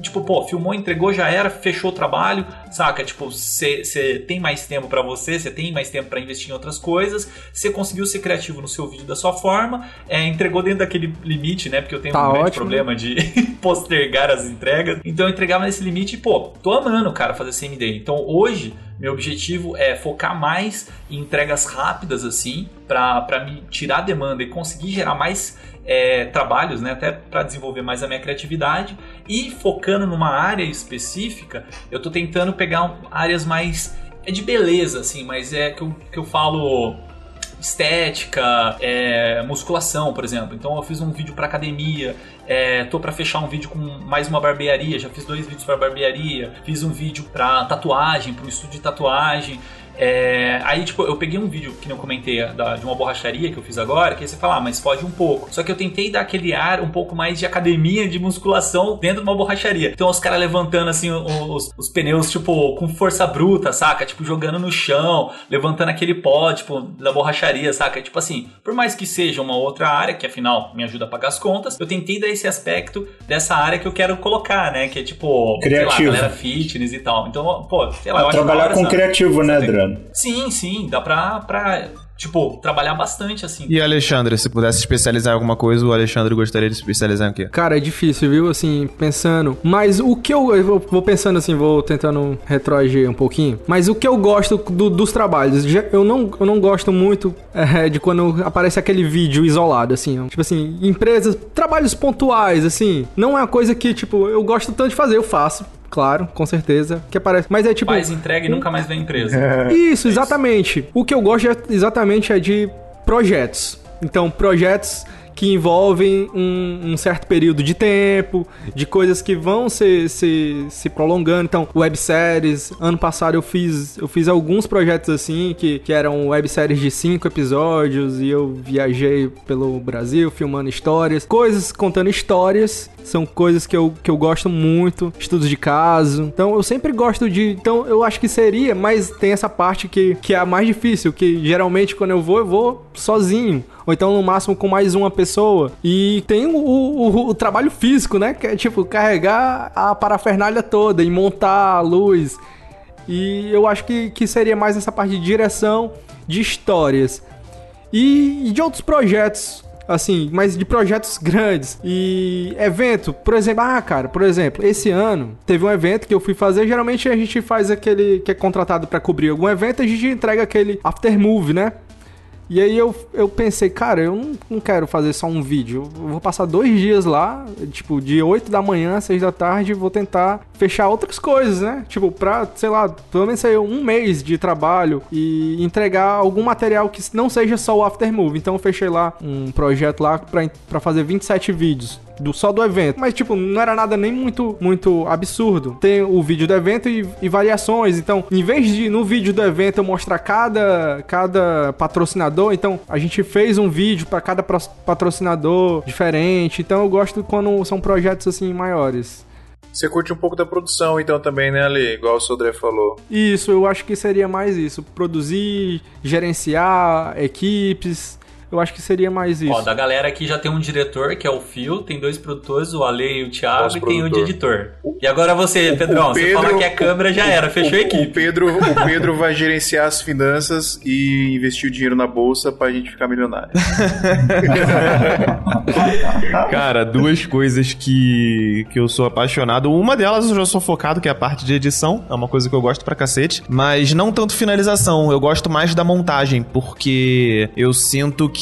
Tipo, pô, filmou, entregou, já era, fechou o trabalho, saca? Tipo, você tem mais tempo para você, você tem mais tempo para investir em outras coisas, você conseguiu ser criativo no seu vídeo da sua forma, é, entregou dentro daquele limite, né? Porque eu tenho tá um grande problema de postergar as entregas. Então eu entregava nesse limite e, pô, tô amando, cara, fazer CMD. Então hoje, meu objetivo é focar mais em entregas rápidas, assim, para me tirar demanda e conseguir gerar mais é, trabalhos, né, até para desenvolver mais a minha criatividade e focando numa área específica, eu estou tentando pegar áreas mais é de beleza, assim, mas é que eu, que eu falo estética, é, musculação, por exemplo. Então eu fiz um vídeo para academia, é, tô para fechar um vídeo com mais uma barbearia, já fiz dois vídeos para barbearia, fiz um vídeo para tatuagem, para um estúdio de tatuagem. É, aí, tipo, eu peguei um vídeo que eu comentei da, de uma borracharia que eu fiz agora, que aí você fala, ah, mas foge um pouco. Só que eu tentei dar aquele ar um pouco mais de academia de musculação dentro de uma borracharia. Então, os caras levantando assim os, os, pneus, tipo, com força bruta, saca? Tipo, jogando no chão, levantando aquele pó, tipo, da borracharia, saca? Tipo assim, por mais que seja uma outra área, que afinal me ajuda a pagar as contas, eu tentei dar esse aspecto dessa área que eu quero colocar, né? Que é tipo, criativo. sei lá, galera fitness e tal. Então, pô, sei lá, eu Trabalhar com criativo, né, Adriano? Sim, sim, dá pra, pra tipo, trabalhar bastante, assim. E Alexandre, se pudesse especializar em alguma coisa, o Alexandre gostaria de especializar em quê? Cara, é difícil, viu? Assim, pensando. Mas o que eu. Eu vou pensando assim, vou tentando retroagir um pouquinho. Mas o que eu gosto do, dos trabalhos, eu não, eu não gosto muito é, de quando aparece aquele vídeo isolado, assim. Tipo assim, empresas, trabalhos pontuais, assim. Não é uma coisa que, tipo, eu gosto tanto de fazer, eu faço claro, com certeza, que aparece. Mas é tipo. Faz entrega e nunca mais vem empresa. Isso, exatamente. O que eu gosto é, exatamente é de projetos. Então, projetos que envolvem um, um, certo período de tempo, de coisas que vão se, se, se prolongando. Então, webséries. Ano passado eu fiz, eu fiz alguns projetos assim, que, que eram webséries de cinco episódios, e eu viajei pelo Brasil filmando histórias. Coisas contando histórias. São coisas que eu, que eu gosto muito. Estudos de caso. Então, eu sempre gosto de. Então, eu acho que seria, mas tem essa parte que, que é a mais difícil, que geralmente quando eu vou, eu vou sozinho ou então no máximo com mais uma pessoa. E tem o, o, o trabalho físico, né? Que é tipo carregar a parafernália toda e montar a luz. E eu acho que, que seria mais essa parte de direção de histórias. E, e de outros projetos assim, mas de projetos grandes. E evento, por exemplo, ah, cara, por exemplo, esse ano teve um evento que eu fui fazer. Geralmente a gente faz aquele que é contratado para cobrir algum evento, a gente entrega aquele after movie, né? E aí eu, eu pensei, cara, eu não, não quero fazer só um vídeo. Eu vou passar dois dias lá, tipo, de 8 da manhã a 6 da tarde, vou tentar fechar outras coisas, né? Tipo, pra, sei lá, pelo menos aí um mês de trabalho e entregar algum material que não seja só o Aftermove. Então eu fechei lá um projeto lá pra, pra fazer 27 vídeos do só do evento. Mas, tipo, não era nada nem muito, muito absurdo. Tem o vídeo do evento e, e variações. Então, em vez de no vídeo do evento eu mostrar cada, cada patrocinador, então a gente fez um vídeo para cada patrocinador diferente. Então, eu gosto quando são projetos assim maiores. Você curte um pouco da produção, então, também, né, Ali? Igual o Sodré falou. Isso, eu acho que seria mais isso. Produzir, gerenciar equipes, eu acho que seria mais isso. Ó, da galera aqui já tem um diretor, que é o Phil, tem dois produtores, o Ale e o Thiago, e tem o de editor. O, E agora você, Pedrão, você Pedro- fala que a câmera já era, fechou a O equipe. Pedro, o Pedro vai gerenciar as finanças e investir o dinheiro na bolsa pra gente ficar milionário. Cara, duas coisas que, que eu sou apaixonado. Uma delas eu já sou focado, que é a parte de edição. É uma coisa que eu gosto pra cacete. Mas não tanto finalização. Eu gosto mais da montagem, porque eu sinto que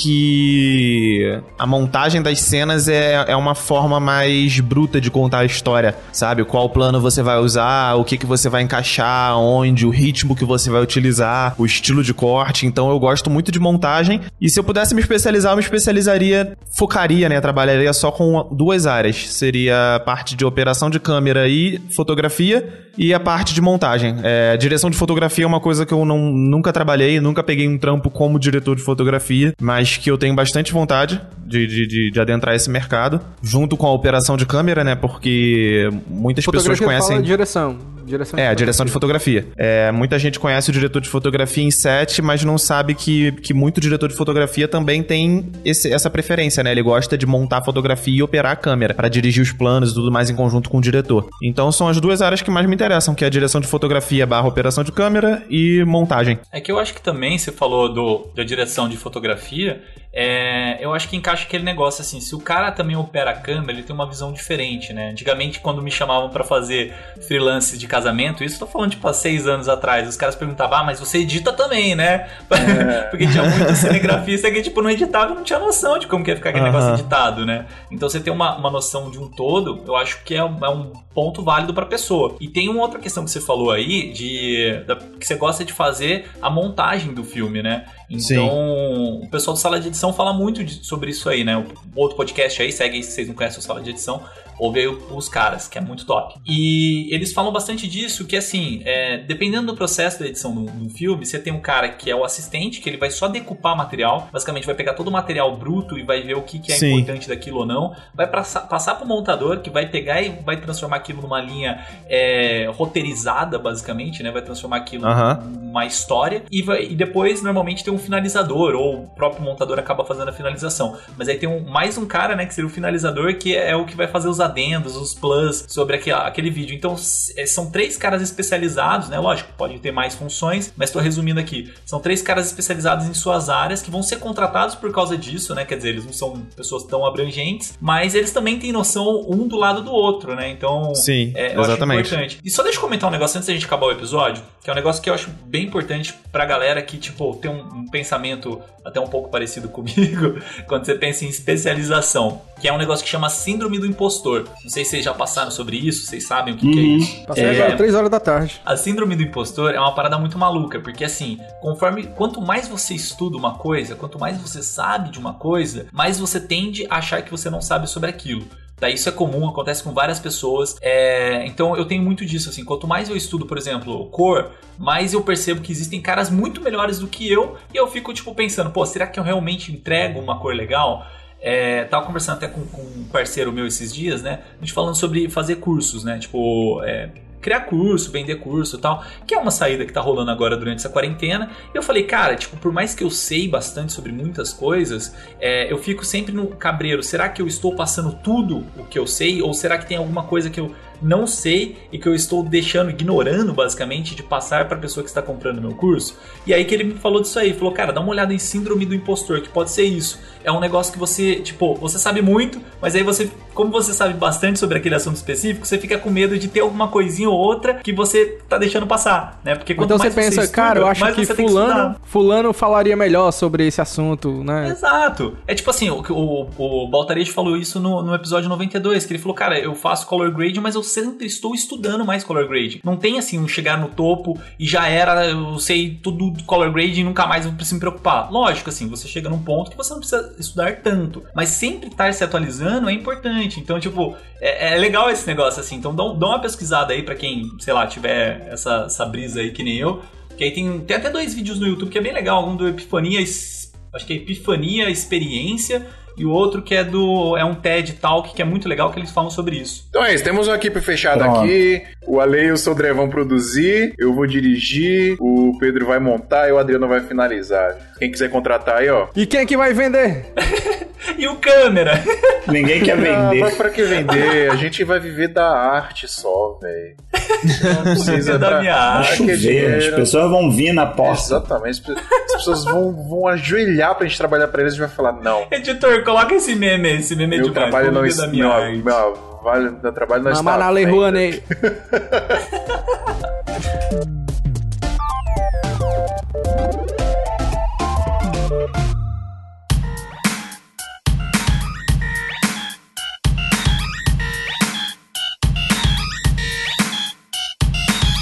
a montagem das cenas é, é uma forma mais bruta de contar a história, sabe? Qual plano você vai usar, o que, que você vai encaixar, onde, o ritmo que você vai utilizar, o estilo de corte. Então eu gosto muito de montagem. E se eu pudesse me especializar, eu me especializaria, focaria, né? Trabalharia só com duas áreas. Seria a parte de operação de câmera e fotografia e a parte de montagem. É, direção de fotografia é uma coisa que eu não, nunca trabalhei, nunca peguei um trampo como diretor de fotografia, mas que eu tenho bastante vontade de, de, de, de adentrar esse mercado, junto com a operação de câmera, né? Porque muitas pessoas Fotografia conhecem. fala direção. Direção É, a direção de fotografia. É, muita gente conhece o diretor de fotografia em set, mas não sabe que, que muito diretor de fotografia também tem esse- essa preferência, né? Ele gosta de montar a fotografia e operar a câmera, pra dirigir os planos e tudo mais em conjunto com o diretor. Então são as duas áreas que mais me interessam, que é a direção de fotografia barra operação de câmera e montagem. É que eu acho que também, você falou do, da direção de fotografia, é, eu acho que encaixa aquele negócio assim, se o cara também opera a câmera, ele tem uma visão diferente, né? Antigamente, quando me chamavam pra fazer freelance de casamento, isso eu tô falando tipo há seis anos atrás, os caras perguntavam, ah, mas você edita também, né? Porque tinha muito cinegrafista que tipo, não editava e não tinha noção de como que ia ficar aquele negócio editado, né? Então você ter uma, uma noção de um todo, eu acho que é um, é um ponto válido pra pessoa. E tem uma outra questão que você falou aí, de da- que você gosta de fazer a montagem do filme, né? Então, Sim. o pessoal do Sala de Edição fala muito de- sobre isso aí, né? O outro podcast aí, segue aí se vocês não conhecem o Sala de Edição, ouve os caras, que é muito top. E eles falam bastante disso, que assim, é, dependendo do processo da edição do, filme, você tem um cara que é o assistente, que ele vai só decupar material, basicamente vai pegar todo o material bruto e vai ver o que, que é Sim. importante daquilo ou não, vai passar, passar pro montador, que vai pegar e vai transformar aquilo numa linha é, roteirizada, basicamente, né? Vai transformar aquilo Aham. uma história e, vai- e depois normalmente tem um finalizador ou o próprio montador acaba fazendo a finalização. Mas aí tem um- mais um cara, né, que seria o finalizador, que é, o que vai fazer os adendos, os plus sobre aquele, aquele vídeo. Então é, são três caras especializados, né? Lógico, pode ter mais funções, mas estou resumindo aqui. São três caras especializados em suas áreas que vão ser contratados por causa disso, né? Quer dizer, eles não são pessoas tão abrangentes, mas eles também têm noção um do lado do outro, né? Então Sim, é, eu acho exatamente. importante. E só deixa eu comentar um negócio antes da gente acabar o episódio, que é um negócio que eu acho bem importante pra galera que, tipo, tem um, um pensamento até um pouco parecido comigo, quando você pensa em especialização, que é um negócio que chama síndrome do impostor. Não sei se vocês já passaram sobre isso, vocês sabem o que, que é Uhum. isso. Passei É, agora, 3 horas da tarde. a síndrome do impostor é uma parada muito maluca, porque assim, conforme quanto mais você estuda uma coisa, quanto mais você sabe de uma coisa, mais você tende a achar que você não sabe sobre aquilo. Tá, isso é comum, acontece com várias pessoas. É, então eu tenho muito disso, assim. Quanto mais eu estudo, por exemplo, cor, mais eu percebo que existem caras muito melhores do que eu. E eu fico, tipo, pensando, pô, será que eu realmente entrego uma cor legal? É, tava conversando até com, com um parceiro meu esses dias, né? A gente falando sobre fazer cursos, né? Tipo, é, criar curso, vender curso e tal, que é uma saída que tá rolando agora durante essa quarentena. E eu falei, cara, tipo, por mais que eu sei bastante sobre muitas coisas, é, eu fico sempre no cabreiro. Será que eu estou passando tudo o que eu sei? Ou será que tem alguma coisa que eu não sei e que eu estou deixando, ignorando basicamente, de passar para a pessoa que está comprando meu curso? E aí que ele me falou disso aí, falou, cara, dá uma olhada em síndrome do impostor, que pode ser isso. É um negócio que você, tipo, você sabe muito, mas aí você, como você sabe bastante sobre aquele assunto específico, você fica com medo de ter alguma coisinha ou outra que você tá deixando passar, né? Porque quanto Então você pensa, estuda, cara, eu acho que você fulano, estudar. fulano falaria melhor sobre esse assunto, né? Exato. É tipo assim, o, o, o Baltarejo falou isso no, no episódio 92, que ele falou, cara, eu faço color grade, mas eu sempre estou estudando mais color grade. Não tem assim, um chegar no topo e já era, eu sei tudo do color grade e nunca mais preciso me preocupar. Lógico, assim, você chega num ponto que você não precisa estudar tanto, mas sempre estar se atualizando é importante. Então, tipo, é, é legal esse negócio assim. Então, dá, dá uma pesquisada aí pra quem, sei lá, tiver essa, essa brisa aí que nem eu. Que aí tem, tem até dois vídeos no YouTube que é bem legal. Um do Epifania, acho que é Epifania Experiência e o outro que é do é um TED Talk que é muito legal que eles falam sobre isso. Então é isso, temos uma equipe fechada Pronto. aqui. O Ale e o Sodré vão produzir, eu vou dirigir, o Pedro vai montar e o Adriano vai finalizar. Quem quiser contratar aí, ó. E quem é que vai vender? E o câmera? Ninguém quer Ah, vender. mas pra que vender? A gente vai viver da arte só, velho. Não precisa da minha que Chover, as pessoas vão vir na porta. Exatamente. As pessoas vão, vão ajoelhar pra gente trabalhar pra eles e vai falar, não. Editor, coloca esse meme, esse meme é Meu demais. trabalho não da minha Meu, arte. meu, vale, meu trabalho não está. Mamar na Lei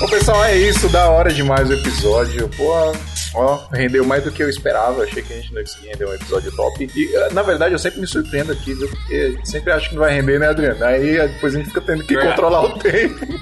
Bom, pessoal, é isso. Da hora demais o episódio. Pô, ó, rendeu mais do que eu esperava. Achei que a gente não ia conseguir render um episódio top. E, eh, na verdade, eu sempre me surpreendo aqui, viu? Porque sempre acho que não vai render, né, Adriano? Aí eh, depois a gente fica tendo que Verdade. controlar o tempo.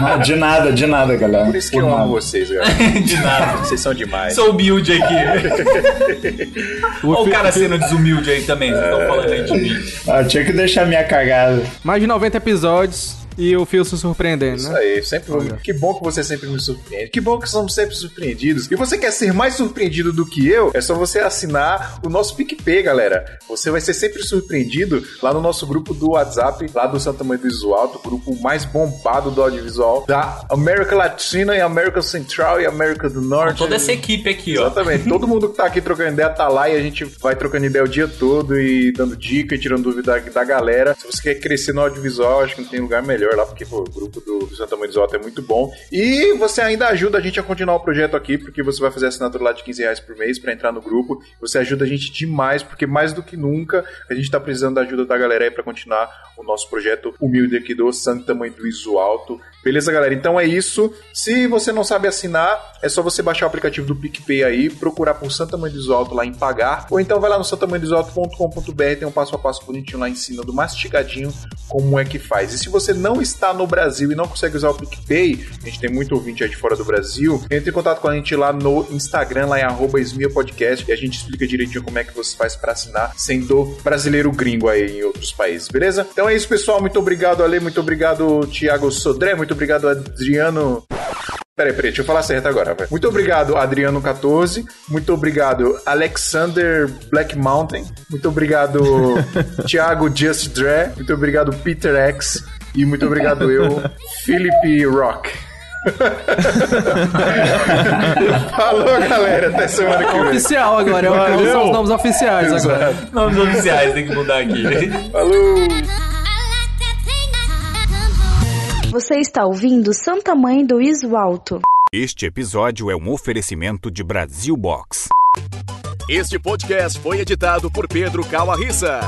Não, de nada, de nada, galera. Por isso que Por eu nada. amo vocês, galera. De nada. Vocês são demais. Sou humilde aqui. Olha o cara sendo desumilde aí também. Vocês estão falando aí de mim. Ah, tinha que deixar minha cagada. Mais de 90 episódios e o Fio se surpreendendo, Isso né? aí, sempre Que bom que você sempre me surpreende. Que bom que somos sempre surpreendidos. E você quer ser mais surpreendido do que eu? É só você assinar o nosso PicPay, galera. Você vai ser sempre surpreendido lá no nosso grupo do WhatsApp, lá do Santa Mãe do Visual, do grupo mais bombado do audiovisual da América Latina e América Central e América do Norte. Toda essa equipe aqui, ó. Exatamente. Todo mundo que tá aqui trocando ideia tá lá e a gente vai trocando ideia o dia todo e dando dica e tirando dúvida da, da galera. Se você quer crescer no audiovisual, acho que não tem lugar melhor lá, porque pô, o grupo do, do Santa Mãe do Alto é muito bom. E você ainda ajuda a gente a continuar o projeto aqui, porque você vai fazer assinatura lá de 15 reais por mês pra entrar no grupo. Você ajuda a gente demais, porque mais do que nunca a gente tá precisando da ajuda da galera aí pra continuar o nosso projeto humilde aqui do Santa Mãe do Iso Alto. Beleza, galera? Então é isso. Se você não sabe assinar, é só você baixar o aplicativo do PicPay aí, procurar por Santa Mãe do Iso Alto lá em pagar, ou então vai lá no santamanhodosalto.com.br, tem um passo a passo bonitinho lá ensinando mastigadinho como é que faz. E se você não está no Brasil e não consegue usar o PicPay, a gente tem muito ouvinte aí de fora do Brasil, entre em contato com a gente lá no Instagram, lá em arroba Podcast, e a gente explica direitinho como é que você faz para assinar, sendo brasileiro gringo aí em outros países, beleza? Então é isso, pessoal. Muito obrigado, Ale. Muito obrigado, Thiago Sodré. Muito obrigado, Adriano. Peraí, peraí, deixa eu falar certo agora. vai. Muito obrigado, Adriano14. Muito obrigado, Alexander Black Mountain. Muito obrigado, Thiago Just Dre. Muito obrigado, Peter X. E muito obrigado, eu, Felipe Rock. Falou, galera. Até semana que vem. Oficial agora, é Valeu. são os nomes oficiais agora. Exato. Nomes oficiais, tem que mudar aqui. Falou. Você está ouvindo Santa Mãe do Iso Alto. Este episódio é um oferecimento de Brasil Box. Este podcast foi editado por Pedro Calarissa.